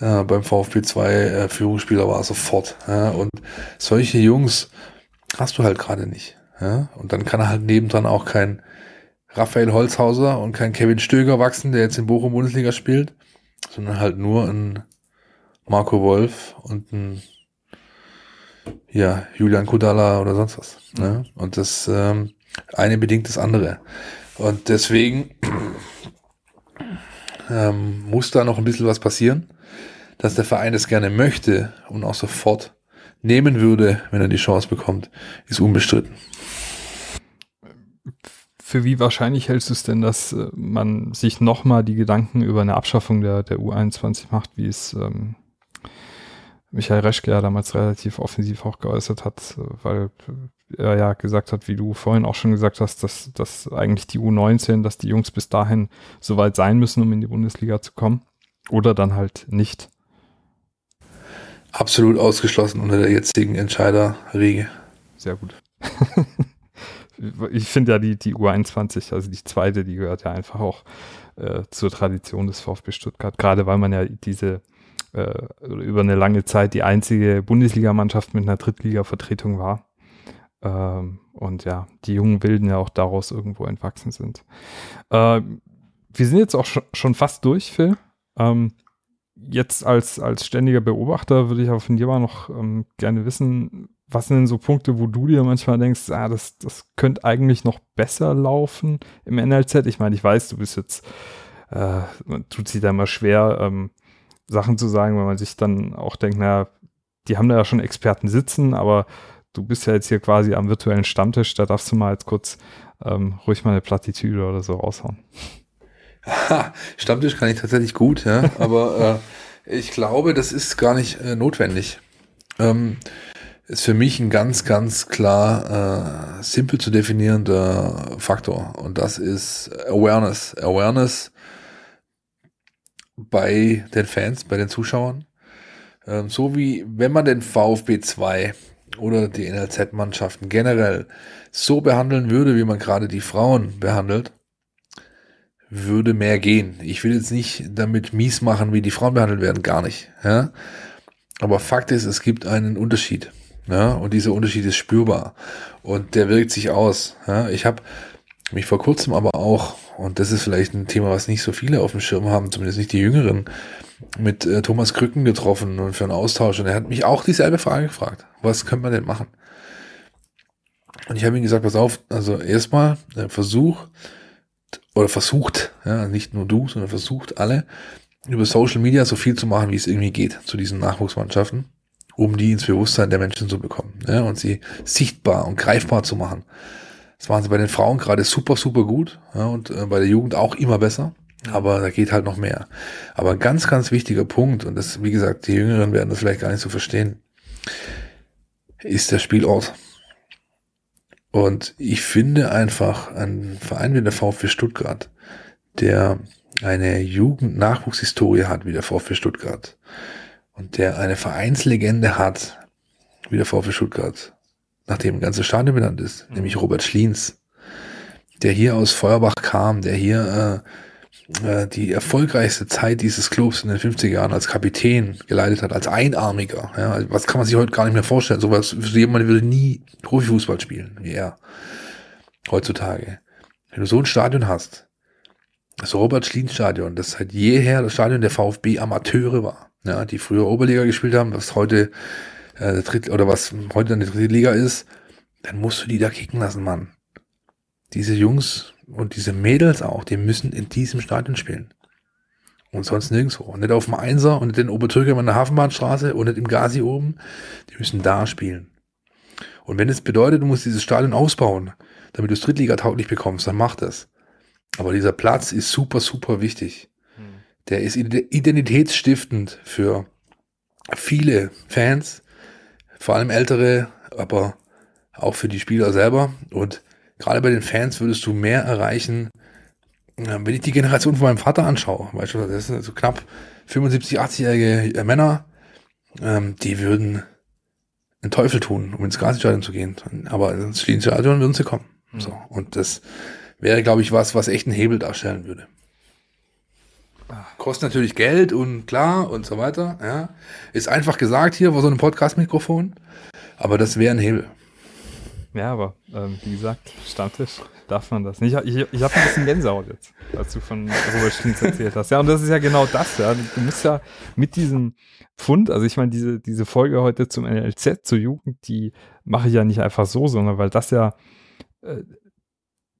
äh, beim VfB 2 äh, Führungsspieler war sofort. Ja? Und solche Jungs hast du halt gerade nicht. Ja? Und dann kann er halt nebendran auch kein Raphael Holzhauser und kein Kevin Stöger wachsen, der jetzt in Bochum Bundesliga spielt, sondern halt nur ein Marco Wolf und ein ja, Julian Kudala oder sonst was. Ne? Und das ähm, eine bedingt das andere. Und deswegen ähm, muss da noch ein bisschen was passieren, dass der Verein das gerne möchte und auch sofort nehmen würde, wenn er die Chance bekommt, ist unbestritten. Für wie wahrscheinlich hältst du es denn, dass äh, man sich nochmal die Gedanken über eine Abschaffung der, der U21 macht, wie es ähm, Michael Reschke ja damals relativ offensiv auch geäußert hat, weil er ja gesagt hat, wie du vorhin auch schon gesagt hast, dass, dass eigentlich die U19, dass die Jungs bis dahin soweit sein müssen, um in die Bundesliga zu kommen. Oder dann halt nicht. Absolut ausgeschlossen unter der jetzigen Entscheiderriege. Sehr gut. *laughs* ich finde ja die, die U21, also die zweite, die gehört ja einfach auch äh, zur Tradition des VfB Stuttgart, gerade weil man ja diese äh, über eine lange Zeit die einzige Bundesligamannschaft mit einer Drittliga-Vertretung war. Ähm, und ja, die jungen Wilden ja auch daraus irgendwo entwachsen sind. Äh, wir sind jetzt auch schon, schon fast durch, Phil. Ähm, jetzt als, als ständiger Beobachter würde ich aber von dir mal noch ähm, gerne wissen, was sind denn so Punkte, wo du dir manchmal denkst, ah, das, das könnte eigentlich noch besser laufen im NLZ? Ich meine, ich weiß, du bist jetzt, äh, man tut sich da immer schwer, ähm, Sachen zu sagen, weil man sich dann auch denkt, naja, die haben da ja schon Experten sitzen, aber du bist ja jetzt hier quasi am virtuellen Stammtisch, da darfst du mal jetzt kurz ähm, ruhig mal eine Plattitüde oder so raushauen. *laughs* Stammtisch kann ich tatsächlich gut, ja, aber äh, ich glaube, das ist gar nicht äh, notwendig. Ähm, ist für mich ein ganz, ganz klar äh, simpel zu definierender Faktor und das ist Awareness. Awareness bei den Fans, bei den Zuschauern. Ähm, so wie wenn man den VfB 2 oder die NLZ-Mannschaften generell so behandeln würde, wie man gerade die Frauen behandelt, würde mehr gehen. Ich will jetzt nicht damit mies machen, wie die Frauen behandelt werden, gar nicht. Ja? Aber Fakt ist, es gibt einen Unterschied. Ja? Und dieser Unterschied ist spürbar. Und der wirkt sich aus. Ja? Ich habe mich vor kurzem aber auch, und das ist vielleicht ein Thema, was nicht so viele auf dem Schirm haben, zumindest nicht die Jüngeren, mit äh, Thomas Krücken getroffen und für einen Austausch. Und er hat mich auch dieselbe Frage gefragt. Was könnte man denn machen? Und ich habe ihm gesagt, pass auf, also erstmal äh, versuch oder versucht, ja, nicht nur du, sondern versucht alle über Social Media so viel zu machen, wie es irgendwie geht zu diesen Nachwuchsmannschaften, um die ins Bewusstsein der Menschen zu bekommen ja, und sie sichtbar und greifbar zu machen. Das waren sie bei den Frauen gerade super, super gut ja, und äh, bei der Jugend auch immer besser. Aber da geht halt noch mehr. Aber ein ganz, ganz wichtiger Punkt, und das, wie gesagt, die Jüngeren werden das vielleicht gar nicht so verstehen, ist der Spielort. Und ich finde einfach, ein Verein wie der VfB Stuttgart, der eine Jugend-Nachwuchshistorie hat wie der VfB Stuttgart und der eine Vereinslegende hat wie der VfB Stuttgart, nachdem ein ganzes Stadion benannt ist, mhm. nämlich Robert Schliens, der hier aus Feuerbach kam, der hier äh, die erfolgreichste Zeit dieses Clubs in den 50er Jahren als Kapitän geleitet hat, als Einarmiger. Ja, was kann man sich heute gar nicht mehr vorstellen? So was, jemand würde nie Profifußball spielen, wie er heutzutage. Wenn du so ein Stadion hast, das Robert Schliens Stadion, das seit jeher das Stadion der VfB Amateure war, ja, die früher Oberliga gespielt haben, was heute äh, Dritt, oder was heute eine dritte Liga ist, dann musst du die da kicken lassen, Mann. Diese Jungs und diese Mädels auch, die müssen in diesem Stadion spielen. Und sonst nirgendwo. Und nicht auf dem Einser und nicht in Obertürkheim an der Hafenbahnstraße und nicht im Gazi oben. Die müssen da spielen. Und wenn es bedeutet, du musst dieses Stadion ausbauen, damit du es Drittliga-tauglich bekommst, dann mach das. Aber dieser Platz ist super, super wichtig. Hm. Der ist identitätsstiftend für viele Fans, vor allem ältere, aber auch für die Spieler selber. Und gerade bei den Fans würdest du mehr erreichen, wenn ich die Generation von meinem Vater anschaue, weißt du, das sind so knapp 75, 80-jährige Männer, ähm, die würden einen Teufel tun, um ins Gasstadion zu gehen. Aber ins Stadion würden sie kommen. Mhm. So. Und das wäre, glaube ich, was, was echt einen Hebel darstellen würde. Kostet natürlich Geld und klar und so weiter. Ja. Ist einfach gesagt hier vor so einem Podcast-Mikrofon, aber das wäre ein Hebel. Ja, aber ähm, wie gesagt, Stammtisch darf man das nicht. Ich, ich, ich habe ein bisschen Gänsehaut jetzt, als du von Robert Stins erzählt hast. Ja, und das ist ja genau das, ja. Du musst ja mit diesem Pfund, also ich meine, diese, diese Folge heute zum NLZ, zur Jugend, die mache ich ja nicht einfach so, sondern weil das ja äh,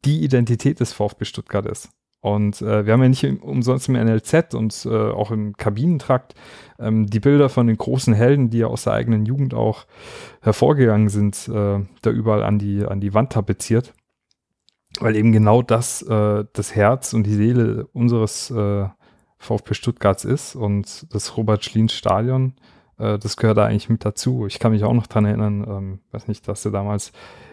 die Identität des VfB Stuttgart ist. Und äh, wir haben ja nicht umsonst im NLZ und äh, auch im Kabinentrakt ähm, die Bilder von den großen Helden, die ja aus der eigenen Jugend auch hervorgegangen sind, äh, da überall an die, an die Wand tapeziert. Weil eben genau das äh, das Herz und die Seele unseres äh, VfB Stuttgarts ist und das Robert Schlien Stadion, äh, das gehört da eigentlich mit dazu. Ich kann mich auch noch dran erinnern, ähm, weiß nicht, dass er damals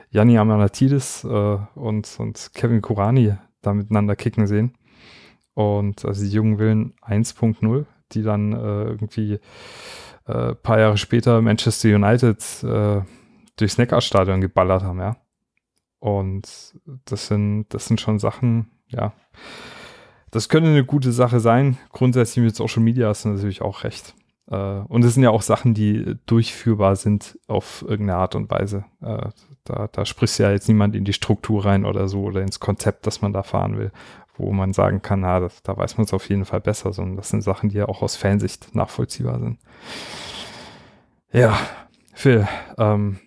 Janni Amanatidis äh, und, und Kevin Kurani da miteinander kicken sehen. Und also die Jungen Willen 1.0, die dann äh, irgendwie äh, paar Jahre später Manchester United äh, durchs Neckarstadion geballert haben, ja. Und das sind, das sind schon Sachen, ja. Das könnte eine gute Sache sein. Grundsätzlich mit Social Media hast du natürlich auch recht. Äh, und es sind ja auch Sachen, die durchführbar sind auf irgendeine Art und Weise. Äh, da, da spricht ja jetzt niemand in die Struktur rein oder so oder ins Konzept, das man da fahren will, wo man sagen kann, na, das, da weiß man es auf jeden Fall besser, sondern das sind Sachen, die ja auch aus Fansicht nachvollziehbar sind. Ja, Phil, ähm,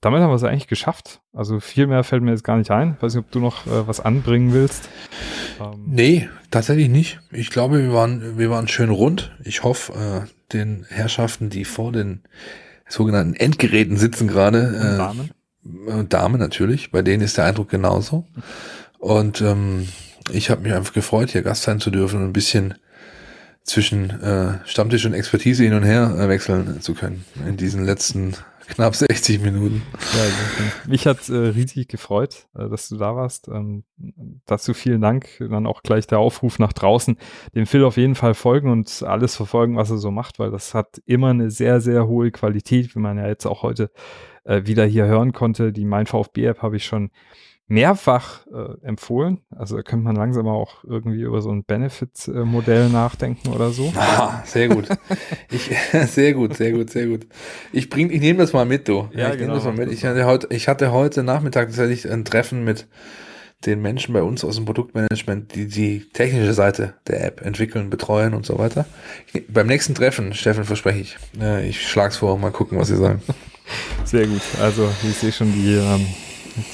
damit haben wir es eigentlich geschafft. Also viel mehr fällt mir jetzt gar nicht ein. Ich weiß nicht, ob du noch äh, was anbringen willst. Ähm, nee, tatsächlich nicht. Ich glaube, wir waren, wir waren schön rund. Ich hoffe, äh, den Herrschaften, die vor den sogenannten Endgeräten sitzen gerade, äh, Damen. Äh, Dame natürlich, bei denen ist der Eindruck genauso. Und ähm, ich habe mich einfach gefreut, hier Gast sein zu dürfen und ein bisschen zwischen äh, Stammtisch und Expertise hin und her äh, wechseln zu können in diesen letzten knapp 60 Minuten. Ja, mich hat äh, riesig gefreut, äh, dass du da warst. Ähm, dazu vielen Dank. Dann auch gleich der Aufruf nach draußen, dem Phil auf jeden Fall folgen und alles verfolgen, was er so macht, weil das hat immer eine sehr, sehr hohe Qualität, wie man ja jetzt auch heute äh, wieder hier hören konnte. Die Mein VfB-App habe ich schon mehrfach äh, empfohlen. Also da könnte man langsam auch irgendwie über so ein Benefit-Modell nachdenken oder so. *laughs* Ah, sehr gut. ich, *laughs* sehr gut, sehr gut, sehr gut. Ich bring, ich nehme das mal mit, du. Ja, ich genau, das mal mit. Ich hatte heute, ich hatte heute Nachmittag tatsächlich ein Treffen mit den Menschen bei uns aus dem Produktmanagement, die die technische Seite der App entwickeln, betreuen und so weiter. Ich, beim nächsten Treffen, Steffen, verspreche ich, äh, ich schlag's vor, mal gucken, was sie sagen. *laughs* Sehr gut. Also ich sehe schon die, ähm,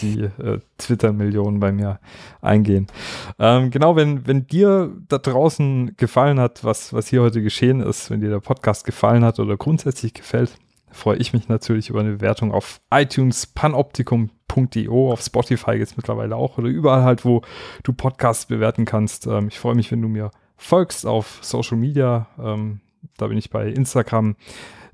die äh, Twitter-Millionen bei mir eingehen. Ähm, genau, wenn, wenn dir da draußen gefallen hat, was, was hier heute geschehen ist, wenn dir der Podcast gefallen hat oder grundsätzlich gefällt, freue ich mich natürlich über eine Bewertung auf iTunes, panoptikum.io, auf Spotify jetzt mittlerweile auch oder überall halt, wo du Podcasts bewerten kannst. Ähm, ich freue mich, wenn du mir folgst auf Social Media. Ähm, da bin ich bei Instagram,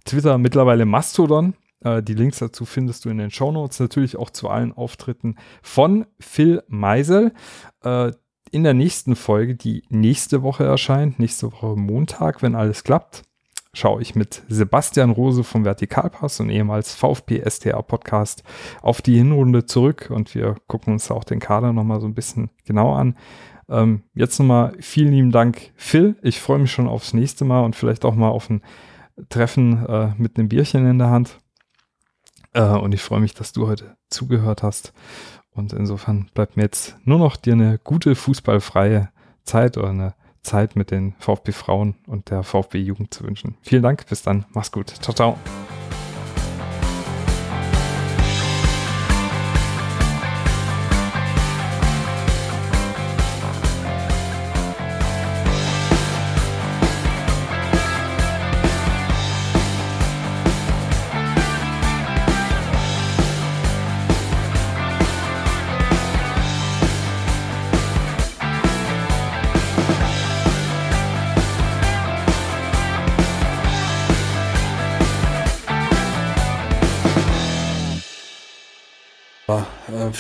Twitter, mittlerweile Mastodon. Äh, die Links dazu findest du in den Show Notes. Natürlich auch zu allen Auftritten von Phil Meisel. Äh, in der nächsten Folge, die nächste Woche erscheint, nächste Woche Montag, wenn alles klappt, schaue ich mit Sebastian Rose vom Vertikalpass und ehemals VfB STR Podcast auf die Hinrunde zurück und wir gucken uns auch den Kader nochmal so ein bisschen genauer an. Ähm, jetzt nochmal vielen lieben Dank, Phil. Ich freue mich schon aufs nächste Mal und vielleicht auch mal auf ein Treffen äh, mit einem Bierchen in der Hand. Äh, und ich freue mich, dass du heute zugehört hast. Und insofern bleibt mir jetzt nur noch dir eine gute fußballfreie Zeit oder eine Zeit mit den VfB Frauen und der VfB Jugend zu wünschen. Vielen Dank, bis dann, mach's gut. Ciao, ciao.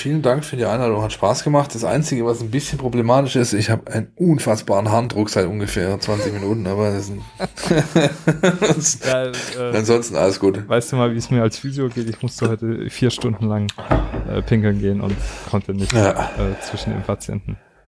Vielen Dank für die Einladung, hat Spaß gemacht. Das Einzige, was ein bisschen problematisch ist, ich habe einen unfassbaren Handdruck seit ungefähr 20 Minuten, aber das ist *laughs* ja, äh, ansonsten alles gut. Weißt du mal, wie es mir als Physio geht? Ich musste heute vier Stunden lang äh, pinkeln gehen und konnte nicht ja. äh, zwischen den Patienten.